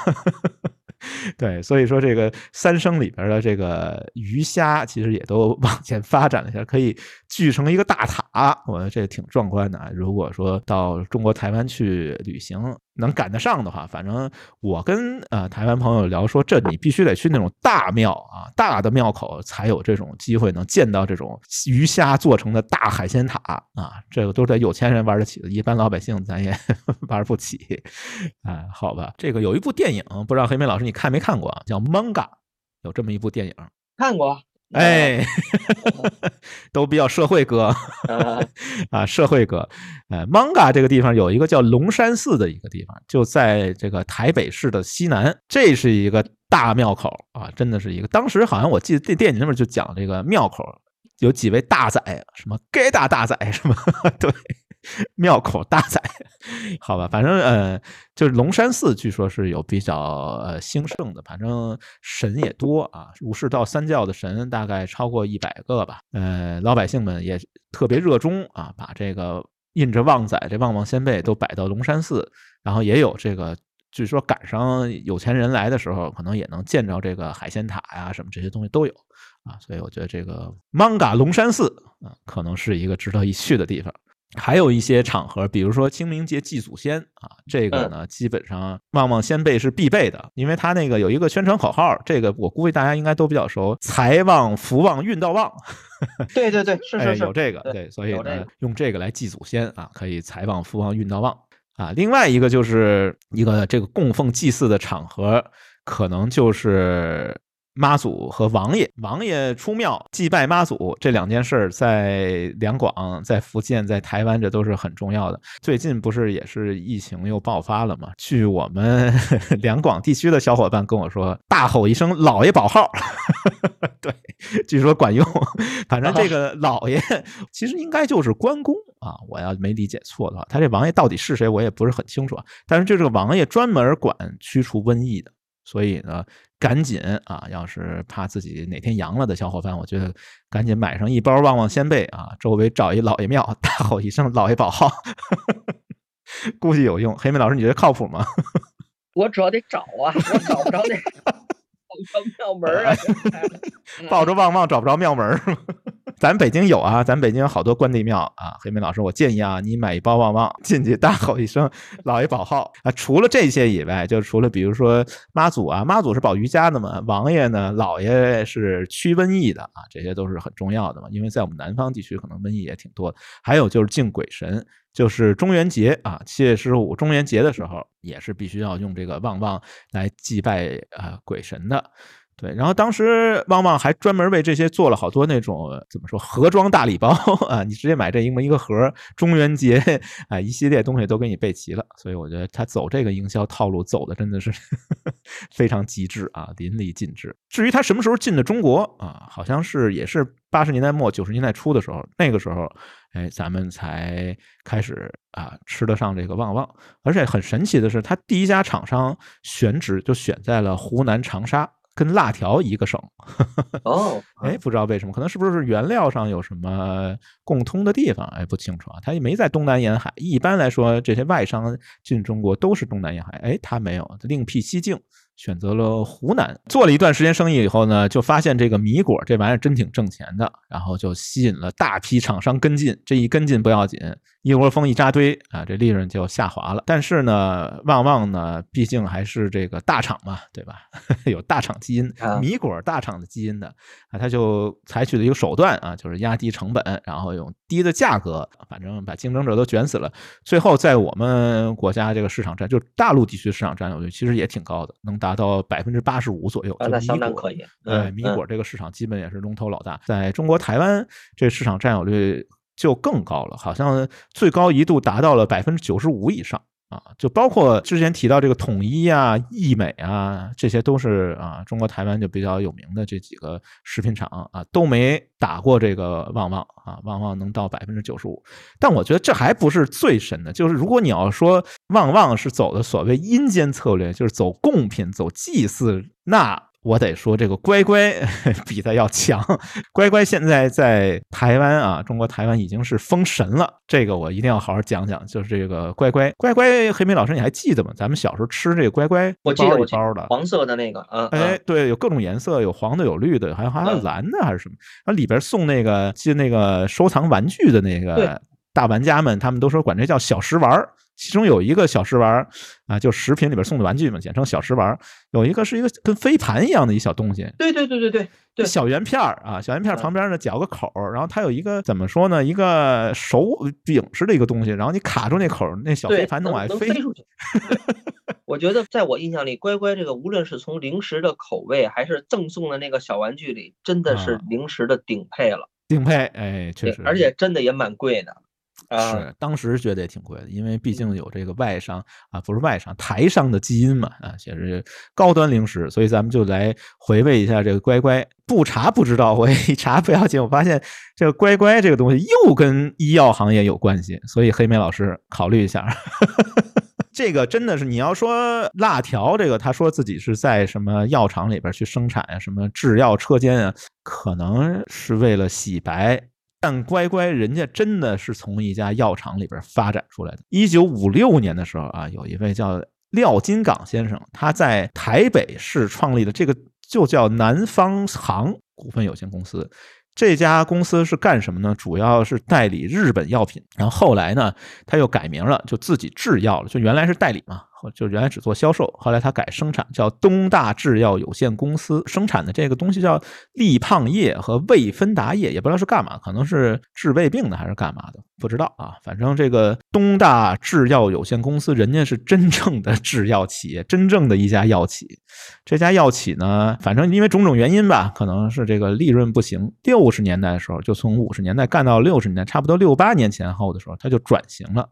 对，所以说这个三生里边的这个鱼虾，其实也都往前发展了一下，可以聚成一个大塔，我觉得这挺壮观的。如果说到中国台湾去旅行，能赶得上的话，反正我跟呃台湾朋友聊说，这你必须得去那种大庙啊，大的庙口才有这种机会能见到这种鱼虾做成的大海鲜塔啊，这个都是有钱人玩得起的，一般老百姓咱也 玩不起啊。好吧，这个有一部电影，不知道黑妹老师你看没看过啊？叫《Manga》，有这么一部电影，看过。哎，都比较社会哥 啊，社会哥。呃，Manga 这个地方有一个叫龙山寺的一个地方，就在这个台北市的西南，这是一个大庙口啊，真的是一个。当时好像我记得电电影里面就讲这个庙口有几位大仔，什么该大大仔，什么 对。庙口大仔，好吧，反正呃，就是龙山寺，据说是有比较呃兴盛的，反正神也多啊，儒释道三教的神大概超过一百个吧。呃，老百姓们也特别热衷啊，把这个印着旺仔这旺旺仙贝都摆到龙山寺，然后也有这个，据说赶上有钱人来的时候，可能也能见着这个海鲜塔呀什么这些东西都有啊，所以我觉得这个芒嘎龙山寺啊，可能是一个值得一去的地方。还有一些场合，比如说清明节祭祖先啊，这个呢，基本上旺旺先辈是必备的，因为他那个有一个宣传口号，这个我估计大家应该都比较熟，财旺福旺运到旺。对对对，是是是，有这个，对，所以呢，用这个来祭祖先啊，可以财旺福旺运到旺啊。另外一个就是一个这个供奉祭祀的场合，可能就是。妈祖和王爷，王爷出庙祭拜妈祖这两件事，在两广、在福建、在台湾，这都是很重要的。最近不是也是疫情又爆发了吗？据我们 两广地区的小伙伴跟我说，大吼一声“老爷保号”，对，据说管用。反正这个老爷其实应该就是关公啊，我要没理解错的话，他这王爷到底是谁，我也不是很清楚啊。但是就这个王爷专门管驱除瘟疫的。所以呢，赶紧啊！要是怕自己哪天阳了的小伙伴，我觉得赶紧买上一包旺旺仙贝啊，周围找一老爷庙，大吼一声“老爷保号”，估计有用。黑妹老师，你觉得靠谱吗？我主要得找啊，我找不着那 找不着庙门啊，抱着旺旺找不着庙门是吗？咱北京有啊，咱北京有好多关帝庙啊。黑妹老师，我建议啊，你买一包旺旺 进去，大吼一声“老爷保号”啊。除了这些以外，就除了比如说妈祖啊，妈祖是保瑜伽的嘛，王爷呢，老爷是驱瘟疫的啊，这些都是很重要的嘛。因为在我们南方地区，可能瘟疫也挺多的。还有就是敬鬼神，就是中元节啊，七月十五中元节的时候，也是必须要用这个旺旺来祭拜啊鬼神的。对，然后当时旺旺还专门为这些做了好多那种怎么说盒装大礼包 啊，你直接买这一么一个盒，中元节啊一系列东西都给你备齐了，所以我觉得他走这个营销套路走的真的是 非常极致啊，淋漓尽致。至于他什么时候进的中国啊，好像是也是八十年代末九十年代初的时候，那个时候哎咱们才开始啊吃得上这个旺旺，而且很神奇的是，他第一家厂商选址就选在了湖南长沙。跟辣条一个省哦，哎，不知道为什么，可能是不是原料上有什么共通的地方？哎，不清楚啊。他也没在东南沿海。一般来说，这些外商进中国都是东南沿海。哎，他没有，另辟蹊径。选择了湖南，做了一段时间生意以后呢，就发现这个米果这玩意儿真挺挣钱的，然后就吸引了大批厂商跟进。这一跟进不要紧，一窝蜂一扎堆啊，这利润就下滑了。但是呢，旺旺呢，毕竟还是这个大厂嘛，对吧？有大厂基因，米果大厂的基因的啊，他就采取了一个手段啊，就是压低成本，然后用低的价格，反正把竞争者都卷死了。最后在我们国家这个市场占，就大陆地区市场占有率其实也挺高的，能达到百分之八十五左右，那相当可以。对，米果这个市场基本也是龙头老大，在中国台湾这市场占有率就更高了，好像最高一度达到了百分之九十五以上。啊，就包括之前提到这个统一啊、易美啊，这些都是啊，中国台湾就比较有名的这几个食品厂啊，都没打过这个旺旺啊，旺旺能到百分之九十五。但我觉得这还不是最神的，就是如果你要说旺旺是走的所谓阴间策略，就是走贡品、走祭祀，那。我得说，这个乖乖 比他要强。乖乖现在在台湾啊，中国台湾已经是封神了。这个我一定要好好讲讲，就是这个乖乖乖乖。黑莓老师，你还记得吗？咱们小时候吃这个乖乖，我记得我包的黄色的那个，嗯，哎，对，有各种颜色，有黄的，有绿的，还有还有蓝的，还是什么？那里边送那个记得那个收藏玩具的那个大玩家们，他们都说管这叫小食玩。其中有一个小食玩啊，就食品里边送的玩具嘛，简称小食玩。有一个是一个跟飞盘一样的一小东西，对对对对对对，小圆片儿啊，小圆片旁边呢绞个口，然后它有一个怎么说呢，一个手柄似的一个东西，然后你卡住那口，那小飞盘能往外飞出去。我觉得在我印象里，乖乖这个无论是从零食的口味，还是赠送的那个小玩具里，真的是零食的顶配了。顶配，哎，确实，而且真的也蛮贵的。是，当时觉得也挺贵的，因为毕竟有这个外商啊，不是外商，台商的基因嘛，啊，也是高端零食，所以咱们就来回味一下这个乖乖。不查不知道，我一查不要紧，我发现这个乖乖这个东西又跟医药行业有关系，所以黑莓老师考虑一下。这个真的是你要说辣条，这个他说自己是在什么药厂里边去生产啊，什么制药车间啊，可能是为了洗白。但乖乖，人家真的是从一家药厂里边发展出来的。一九五六年的时候啊，有一位叫廖金港先生，他在台北市创立的这个就叫南方行股份有限公司。这家公司是干什么呢？主要是代理日本药品。然后后来呢，他又改名了，就自己制药了。就原来是代理嘛。就原来只做销售，后来他改生产，叫东大制药有限公司，生产的这个东西叫利胖液和胃芬达液，也不知道是干嘛，可能是治胃病的还是干嘛的，不知道啊。反正这个东大制药有限公司，人家是真正的制药企业，真正的一家药企。这家药企呢，反正因为种种原因吧，可能是这个利润不行。六十年代的时候，就从五十年代干到六十年代，差不多六八年前后的时候，他就转型了。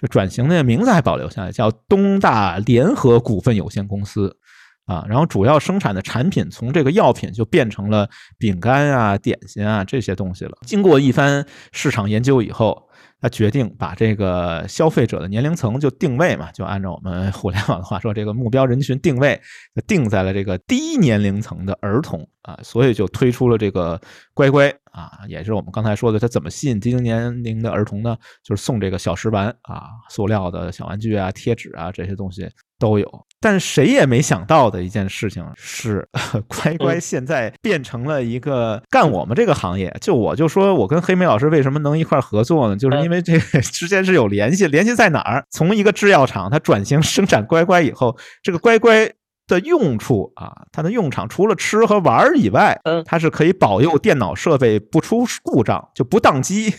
这转型的名字还保留下来，叫东大联合股份有限公司，啊，然后主要生产的产品从这个药品就变成了饼干啊、点心啊这些东西了。经过一番市场研究以后。他决定把这个消费者的年龄层就定位嘛，就按照我们互联网的话说，这个目标人群定位定在了这个低年龄层的儿童啊，所以就推出了这个乖乖啊，也是我们刚才说的，他怎么吸引低龄年龄的儿童呢？就是送这个小食玩啊，塑料的小玩具啊、贴纸啊这些东西都有。但谁也没想到的一件事情是，乖乖现在变成了一个干我们这个行业。就我就说，我跟黑莓老师为什么能一块合作呢？就是因为这之间是有联系。联系在哪儿？从一个制药厂，它转型生产乖乖以后，这个乖乖的用处啊，它的用场除了吃和玩以外，它是可以保佑电脑设备不出故障，就不宕机。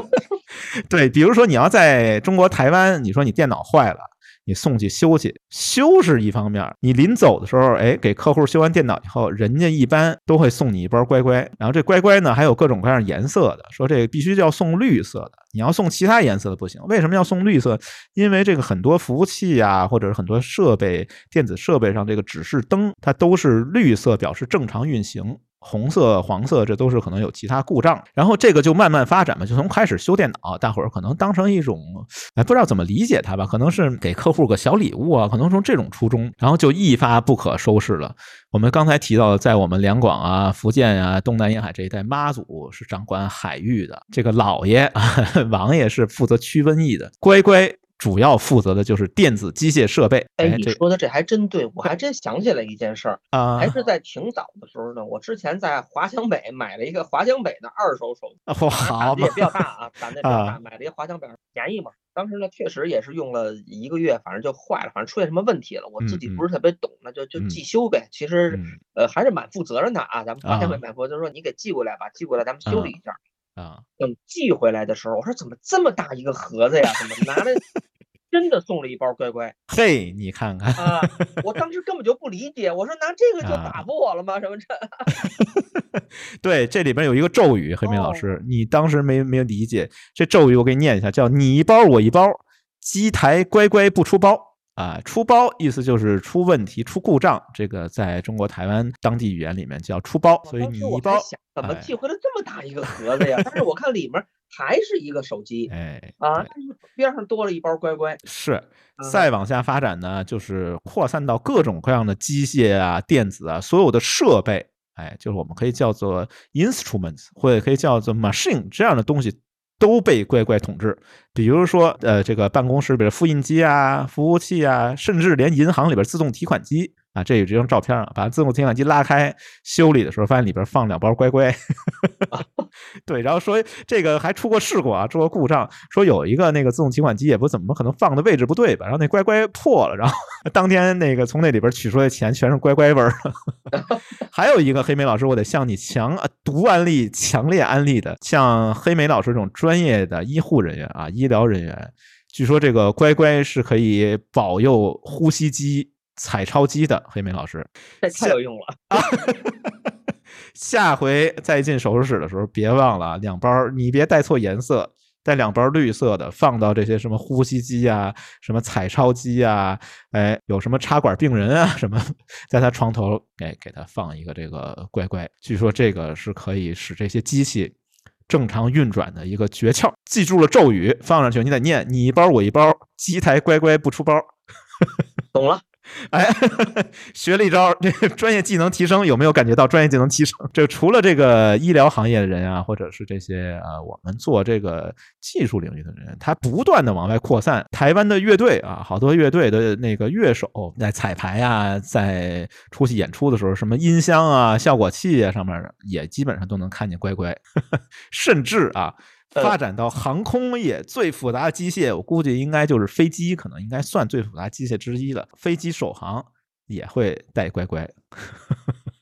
对，比如说你要在中国台湾，你说你电脑坏了。你送去修去，修是一方面。你临走的时候，哎，给客户修完电脑以后，人家一般都会送你一包乖乖。然后这乖乖呢，还有各种各样颜色的，说这个必须要送绿色的，你要送其他颜色的不行。为什么要送绿色？因为这个很多服务器啊，或者是很多设备、电子设备上这个指示灯，它都是绿色，表示正常运行。红色、黄色，这都是可能有其他故障，然后这个就慢慢发展嘛，就从开始修电脑，大伙儿可能当成一种，哎，不知道怎么理解它吧，可能是给客户个小礼物啊，可能从这种初衷，然后就一发不可收拾了。我们刚才提到，在我们两广啊、福建啊、东南沿海这一带，妈祖是掌管海域的，这个老爷 王爷是负责驱瘟疫的，乖乖。主要负责的就是电子机械设备。哎，你说的这还真对，我还真想起来一件事儿啊，还是在挺早的时候呢。我之前在华强北买了一个华强北的二手手机，好，胆子也比较大啊，胆子 比较大，买了一个华强北，便宜嘛。当时呢，确实也是用了一个月，反正就坏了，反正出现什么问题了，我自己不是特别懂，那就就寄修呗。其实呃还是蛮负责任的啊，咱们华强北买过就是说你给寄过来吧，寄过来咱们修理一下。啊，等寄回来的时候，我说怎么这么大一个盒子呀？怎么拿来真的送了一包乖乖？嘿，你看看啊！我当时根本就不理解，我说拿这个就打发我了吗？什么这？对，这里边有一个咒语，黑明老师，你当时没没有理解这咒语，我给你念一下，叫你一包我一包，机台乖乖不出包。啊，出包意思就是出问题、出故障，这个在中国台湾当地语言里面叫出包。所以你一包怎么寄回了这么大一个盒子呀？但是我看里面还是一个手机，哎啊，边上多了一包乖乖。是，再往下发展呢，就是扩散到各种各样的机械啊、电子啊，所有的设备，哎，就是我们可以叫做 instruments，或者可以叫做 machine 这样的东西。都被乖乖统治，比如说，呃，这个办公室里边复印机啊、服务器啊，甚至连银行里边自动提款机。啊，这有这张照片啊，把自动提款机拉开，修理的时候发现里边放两包乖乖，对，然后说这个还出过事故啊，出过故障，说有一个那个自动提款机也不怎么可能放的位置不对吧，然后那乖乖破了，然后 当天那个从那里边取出来的钱全是乖乖味儿。还有一个黑莓老师，我得向你强独安利、强烈安利的，像黑莓老师这种专业的医护人员啊，医疗人员，据说这个乖乖是可以保佑呼吸机。彩超机的黑莓老师，这太有用了啊！下回再进手术室的时候，别忘了两包，你别带错颜色，带两包绿色的，放到这些什么呼吸机啊、什么彩超机啊，哎，有什么插管病人啊什么，在他床头哎给他放一个这个乖乖。据说这个是可以使这些机器正常运转的一个诀窍。记住了咒语，放上去你得念，你一包我一包，机台乖乖不出包。懂了。哎，学了一招，这专业技能提升有没有感觉到专业技能提升？这除了这个医疗行业的人啊，或者是这些呃我们做这个技术领域的人，他不断的往外扩散。台湾的乐队啊，好多乐队的那个乐手在彩排啊，在出去演出的时候，什么音箱啊、效果器啊上面也基本上都能看见乖乖，甚至啊。发展到航空业最复杂的机械，我估计应该就是飞机，可能应该算最复杂机械之一了。飞机首航也会带乖乖。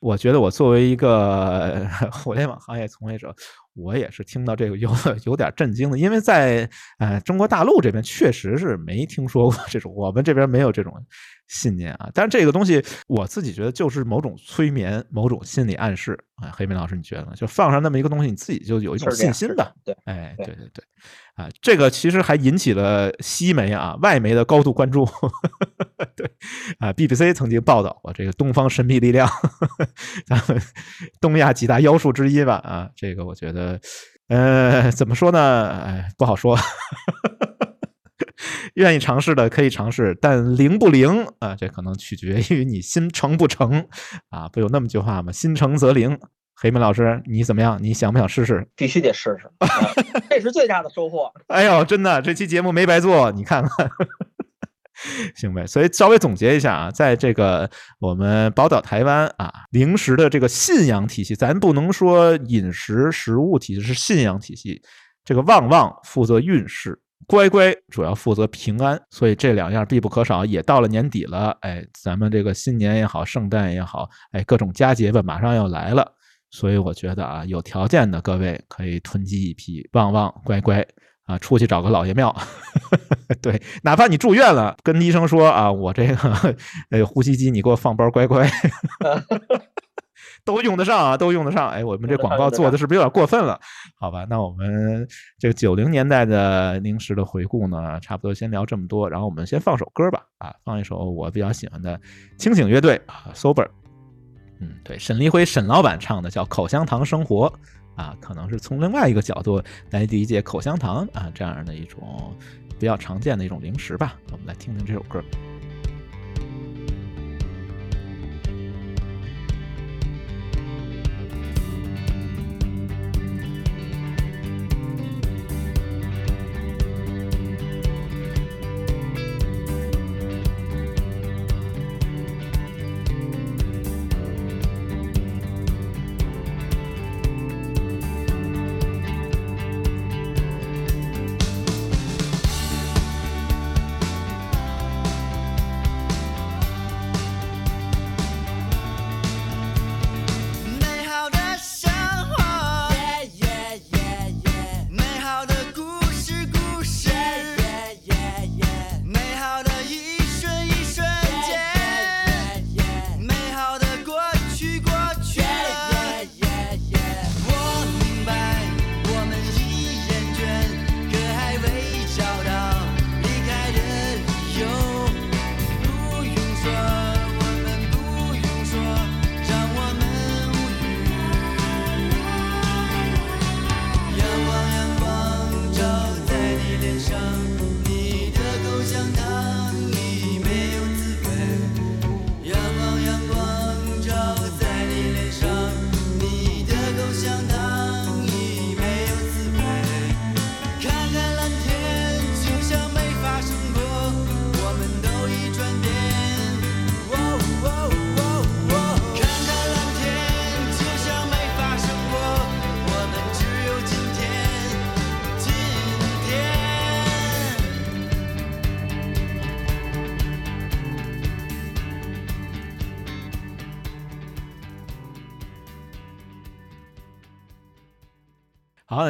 我觉得我作为一个 互联网行业从业者，我也是听到这个有 有点震惊的，因为在呃中国大陆这边确实是没听说过这种，我们这边没有这种。信念啊，但是这个东西我自己觉得就是某种催眠，某种心理暗示啊。黑明老师，你觉得呢？就放上那么一个东西，你自己就有一种信心的。对，哎，对对对，啊，这个其实还引起了西媒啊、外媒的高度关注。对，啊，BBC 曾经报道过这个东方神秘力量，咱们东亚几大妖术之一吧。啊，这个我觉得，呃，怎么说呢？哎，不好说。愿意尝试的可以尝试，但灵不灵啊？这可能取决于你心诚不诚啊！不有那么句话吗？心诚则灵。黑门老师，你怎么样？你想不想试试？必须得试试，这是最大的收获。哎呦，真的，这期节目没白做，你看看，行呗。所以稍微总结一下啊，在这个我们宝岛台湾啊，零食的这个信仰体系，咱不能说饮食食物体系是信仰体系，这个旺旺负责运势。乖乖主要负责平安，所以这两样必不可少。也到了年底了，哎，咱们这个新年也好，圣诞也好，哎，各种佳节吧，马上要来了。所以我觉得啊，有条件的各位可以囤积一批旺旺乖乖啊，出去找个老爷庙。对，哪怕你住院了，跟医生说啊，我这个呃呼吸机你给我放包乖乖。都用得上啊，都用得上。哎，我们这广告做的是不是有点过分了？好吧，那我们这个九零年代的零食的回顾呢，差不多先聊这么多。然后我们先放首歌吧，啊，放一首我比较喜欢的清醒乐队啊，Sober。嗯，对，沈黎辉沈老板唱的叫《口香糖生活》啊，可能是从另外一个角度来理解口香糖啊这样的一种比较常见的一种零食吧。我们来听听这首歌。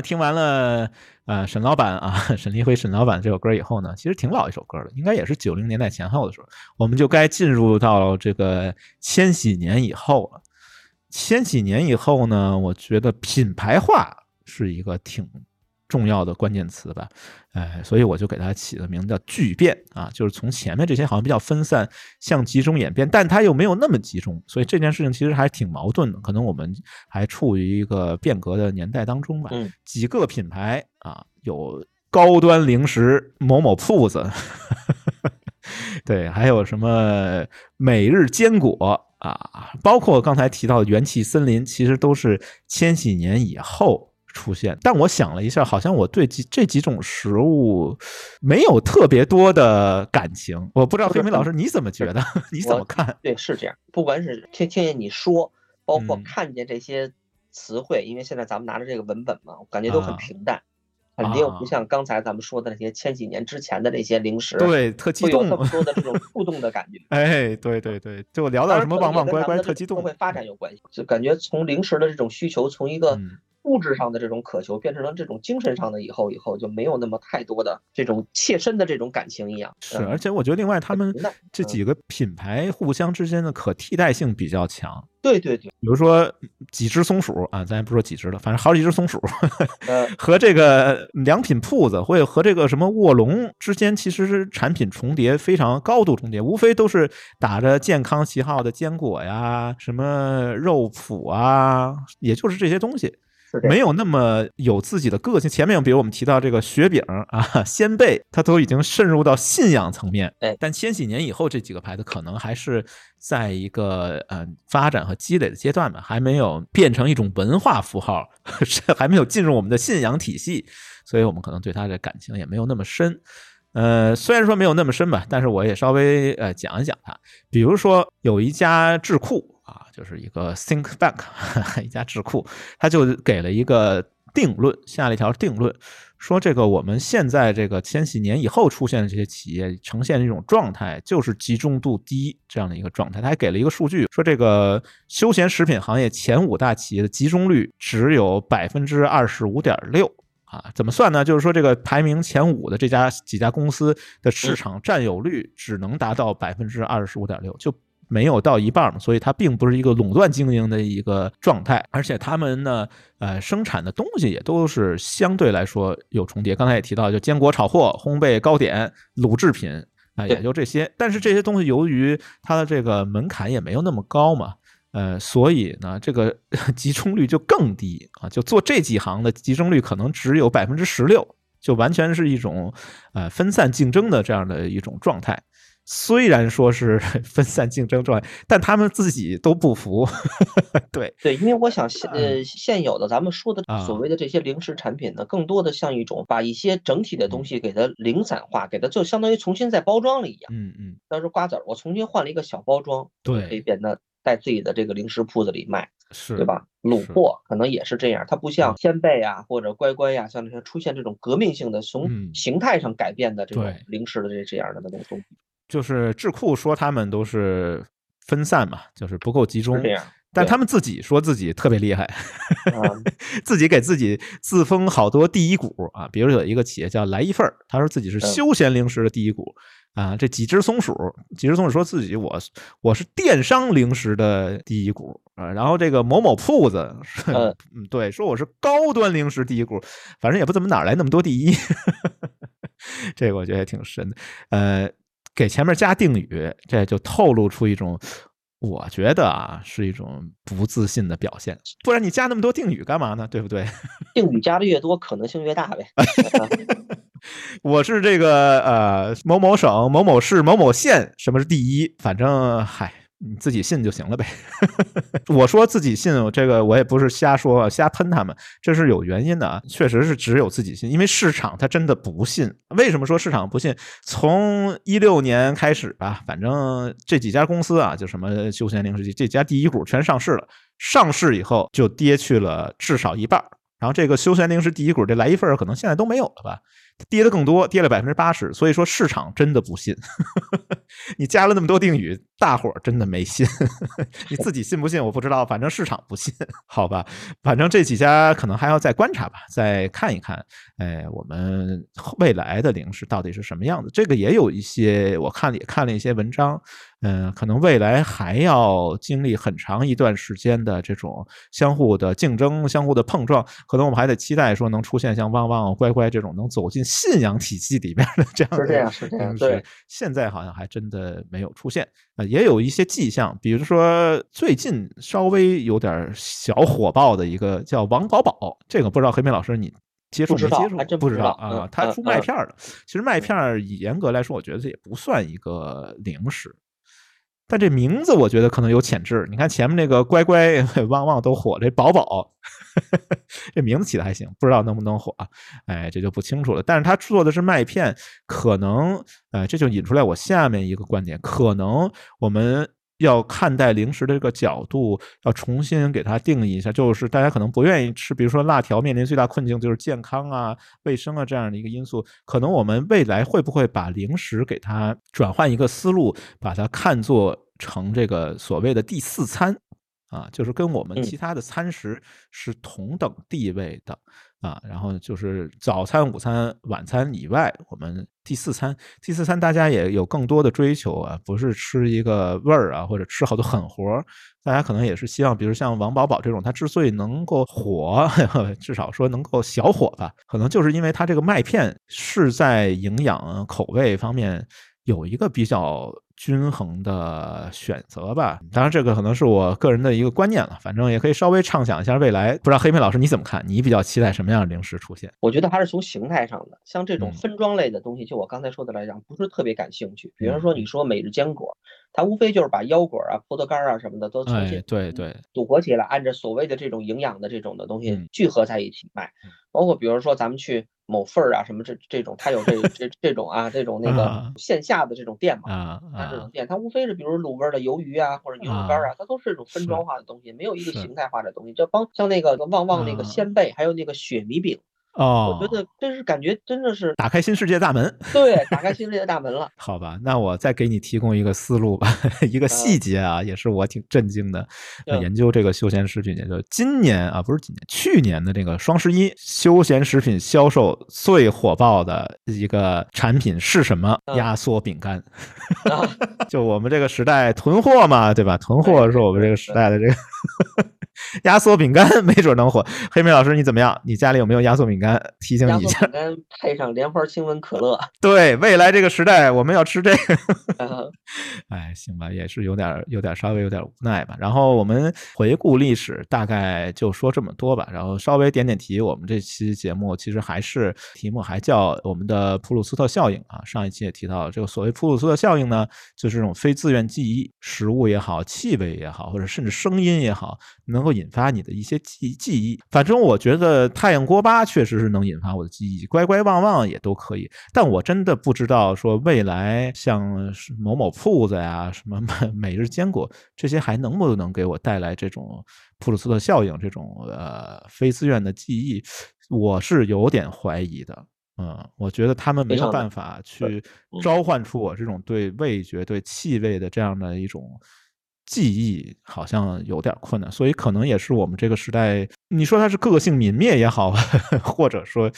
听完了，呃，沈老板啊，沈立辉沈老板这首歌以后呢，其实挺老一首歌了，应该也是九零年代前后的时候，我们就该进入到这个千禧年以后了。千禧年以后呢，我觉得品牌化是一个挺重要的关键词吧。哎，所以我就给它起了名字叫巨变啊，就是从前面这些好像比较分散，向集中演变，但它又没有那么集中，所以这件事情其实还挺矛盾的。可能我们还处于一个变革的年代当中吧。嗯，几个品牌啊，有高端零食某某铺子，对，还有什么每日坚果啊，包括刚才提到的元气森林，其实都是千禧年以后。出现，但我想了一下，好像我对几这几种食物没有特别多的感情。我不知道黑明老师你怎么觉得？你怎么看？对，是这样。不管是听听见你说，包括看见这些词汇，因为现在咱们拿着这个文本嘛，我感觉都很平淡，肯定不像刚才咱们说的那些千几年之前的那些零食，对，特激动，那么多的这种 触动的感觉。哎，对对对，就聊到什么棒棒乖乖，特激动，会发展有关系。就感觉从零食的这种需求，从一个。物质上的这种渴求变成了这种精神上的以后，以后就没有那么太多的这种切身的这种感情一样。是，而且我觉得另外他们这几个品牌互相之间的可替代性比较强。对对对，比如说几只松鼠啊，咱也不说几只了，反正好几只松鼠，和这个良品铺子或者和这个什么卧龙之间，其实是产品重叠非常高度重叠，无非都是打着健康旗号的坚果呀，什么肉脯啊，也就是这些东西。没有那么有自己的个性。前面比如我们提到这个雪饼啊、鲜贝，它都已经渗入到信仰层面。哎，但千禧年以后这几个牌子可能还是在一个呃发展和积累的阶段吧，还没有变成一种文化符号，还没有进入我们的信仰体系，所以我们可能对它的感情也没有那么深。呃，虽然说没有那么深吧，但是我也稍微呃讲一讲它。比如说有一家智库。啊，就是一个 think bank 一家智库，他就给了一个定论，下了一条定论，说这个我们现在这个千禧年以后出现的这些企业呈现的一种状态，就是集中度低这样的一个状态。他还给了一个数据，说这个休闲食品行业前五大企业的集中率只有百分之二十五点六啊，怎么算呢？就是说这个排名前五的这家几家公司的市场占有率只能达到百分之二十五点六，就。没有到一半嘛，所以它并不是一个垄断经营的一个状态，而且他们呢，呃，生产的东西也都是相对来说有重叠。刚才也提到，就坚果炒货、烘焙糕点、卤制品啊，也就这些。但是这些东西由于它的这个门槛也没有那么高嘛，呃，所以呢，这个集中率就更低啊。就做这几行的集中率可能只有百分之十六，就完全是一种呃分散竞争的这样的一种状态。虽然说是 分散竞争状态，但他们自己都不服。对对，因为我想现呃现有的咱们说的所谓的这些零食产品呢，更多的像一种把一些整体的东西给它零散化，给它就相当于重新再包装了一样。嗯嗯。当时瓜子儿，我重新换了一个小包装，对，可以变得在自己的这个零食铺子里卖，是对吧？卤货可能也是这样，它不像鲜贝啊或者乖乖呀，像这些出现这种革命性的从形态上改变的这种零食的这这样的那种东西。就是智库说他们都是分散嘛，就是不够集中。但他们自己说自己特别厉害，自己给自己自封好多第一股啊。比如有一个企业叫来一份儿，他说自己是休闲零食的第一股啊。这几只松鼠，几只松鼠说自己我我是电商零食的第一股啊。然后这个某某铺子，嗯，对，说我是高端零食第一股，反正也不怎么哪来那么多第一。这个我觉得也挺神的，呃。给前面加定语，这就透露出一种，我觉得啊，是一种不自信的表现。不然你加那么多定语干嘛呢？对不对？定语加的越多，可能性越大呗。我是这个呃某某省某某市某某县，什么是第一？反正嗨。你自己信就行了呗。我说自己信，这个我也不是瞎说瞎喷他们，这是有原因的啊。确实是只有自己信，因为市场它真的不信。为什么说市场不信？从一六年开始吧，反正这几家公司啊，就什么休闲零食这家第一股全上市了，上市以后就跌去了至少一半。然后这个休闲零食第一股这来一份可能现在都没有了吧？跌的更多，跌了百分之八十。所以说市场真的不信，你加了那么多定语，大伙儿真的没信。你自己信不信我不知道，反正市场不信，好吧？反正这几家可能还要再观察吧，再看一看。哎，我们未来的零食到底是什么样子？这个也有一些，我看也看了一些文章。嗯，可能未来还要经历很长一段时间的这种相互的竞争、相互的碰撞。可能我们还得期待说能出现像旺旺、乖乖这种能走进信仰体系里面的这样的。是这样，是这样。对，现在好像还真的没有出现。呃，也有一些迹象，比如说最近稍微有点小火爆的一个叫王宝宝，这个不知道黑莓老师你接触没接触？不知道啊，他出麦片的。其实麦片严格来说，我觉得也不算一个零食。但这名字我觉得可能有潜质。你看前面那个乖乖、旺旺都火，这宝宝 这名字起的还行，不知道能不能火啊？哎，这就不清楚了。但是他做的是麦片，可能呃，这就引出来我下面一个观点：可能我们要看待零食的这个角度要重新给它定义一下。就是大家可能不愿意吃，比如说辣条，面临最大困境就是健康啊、卫生啊这样的一个因素。可能我们未来会不会把零食给它转换一个思路，把它看作成这个所谓的第四餐啊，就是跟我们其他的餐食是同等地位的啊。然后就是早餐、午餐、晚餐以外，我们第四餐，第四餐大家也有更多的追求啊，不是吃一个味儿啊，或者吃好多狠活儿大家可能也是希望，比如像王宝宝这种，他之所以能够火，至少说能够小火吧，可能就是因为他这个麦片是在营养口味方面有一个比较。均衡的选择吧，当然这个可能是我个人的一个观念了，反正也可以稍微畅想一下未来。不知道黑妹老师你怎么看？你比较期待什么样的零食出现？我觉得还是从形态上的，像这种分装类的东西，就我刚才说的来讲，不是特别感兴趣。比如说你说每日坚果，它无非就是把腰果啊、葡萄干啊什么的都重新对对组合起来，按照所谓的这种营养的这种的东西聚合在一起卖。包括比如说咱们去。某份儿啊，什么这这种，它有这 这这种啊，这种那个线下的这种店嘛，啊啊，这种店它无非是比如卤味的鱿鱼啊，或者牛肉干啊，它都是这种分装化的东西，没有一个形态化的东西。就帮像那个旺旺那个鲜贝，还有那个雪米饼。哦，我觉得真是感觉真的是打开新世界大门。对，打开新世界大门了。好吧，那我再给你提供一个思路吧，一个细节啊，也是我挺震惊的。研究这个休闲食品，也就今年啊，不是今年，去年的这个双十一，休闲食品销售最火爆的一个产品是什么？压缩饼干。就我们这个时代囤货嘛，对吧？囤货是我们这个时代的这个。压缩饼干没准能火，黑妹老师你怎么样？你家里有没有压缩饼干？提醒你一下。饼干配上莲花清瘟可乐。对，未来这个时代我们要吃这个。哎，行吧，也是有点有点稍微有点无奈吧。然后我们回顾历史，大概就说这么多吧。然后稍微点点题，我们这期节目其实还是题目还叫我们的普鲁斯特效应啊。上一期也提到了这个所谓普鲁斯特效应呢，就是这种非自愿记忆，食物也好，气味也好，或者甚至声音也好，能够引发你的一些记记忆，反正我觉得太阳锅巴确实是能引发我的记忆，乖乖旺旺也都可以，但我真的不知道说未来像某某铺子呀、什么每日坚果这些还能不能给我带来这种普鲁斯特效应这种呃非自愿的记忆，我是有点怀疑的。嗯，我觉得他们没有办法去召唤出我这种对味觉、对气味的这样的一种。记忆好像有点困难，所以可能也是我们这个时代，你说它是个性泯灭也好，或者说。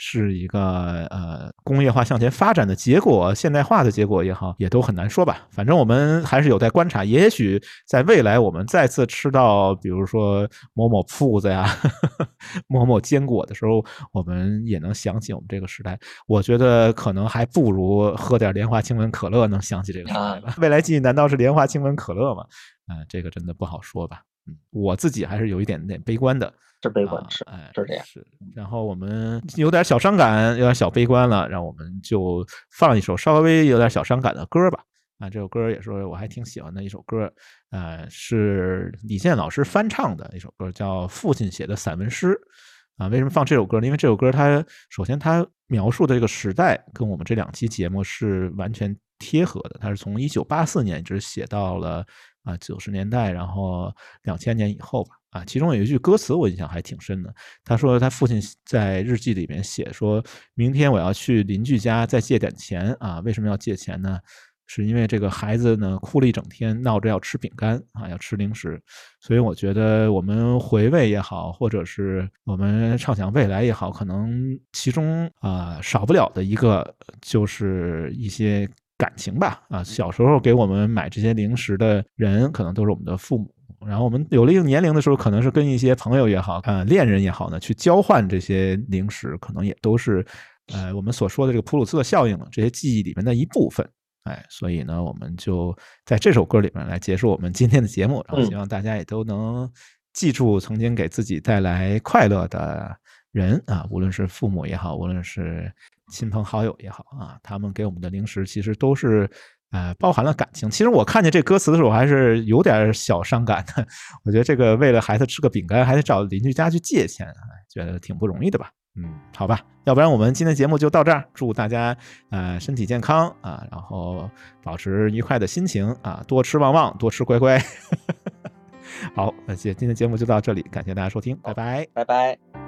是一个呃工业化向前发展的结果，现代化的结果也好，也都很难说吧。反正我们还是有待观察。也许在未来，我们再次吃到，比如说某某铺子呀、某某坚果的时候，我们也能想起我们这个时代。我觉得可能还不如喝点莲花清瘟可乐能想起这个时代吧。未来记忆难道是莲花清瘟可乐吗？嗯，这个真的不好说吧。嗯，我自己还是有一点点悲观的。是悲观，是哎，是这样。是，然后我们有点小伤感，有点小悲观了，让我们就放一首稍微有点小伤感的歌吧。啊，这首歌也是我还挺喜欢的一首歌，呃，是李健老师翻唱的一首歌，叫《父亲写的散文诗》。啊，为什么放这首歌呢？因为这首歌它首先它描述的这个时代跟我们这两期节目是完全贴合的。它是从一九八四年一直写到了啊九十年代，然后两千年以后吧。啊，其中有一句歌词我印象还挺深的。他说他父亲在日记里面写，说明天我要去邻居家再借点钱啊。为什么要借钱呢？是因为这个孩子呢哭了一整天，闹着要吃饼干啊，要吃零食。所以我觉得我们回味也好，或者是我们畅想未来也好，可能其中啊少不了的一个就是一些感情吧。啊，小时候给我们买这些零食的人，可能都是我们的父母。然后我们有了一定年龄的时候，可能是跟一些朋友也好，啊，恋人也好呢，去交换这些零食，可能也都是，呃，我们所说的这个普鲁斯特效应这些记忆里面的一部分。哎，所以呢，我们就在这首歌里面来结束我们今天的节目，然后希望大家也都能记住曾经给自己带来快乐的人啊，无论是父母也好，无论是亲朋好友也好啊，他们给我们的零食其实都是呃包含了感情。其实我看见这歌词的时候，还是有点小伤感的。我觉得这个为了孩子吃个饼干，还得找邻居家去借钱，觉得挺不容易的吧。嗯，好吧，要不然我们今天节目就到这儿。祝大家呃身体健康啊，然后保持愉快的心情啊，多吃旺旺，多吃乖乖。好，那今今天节目就到这里，感谢大家收听，拜拜，拜拜。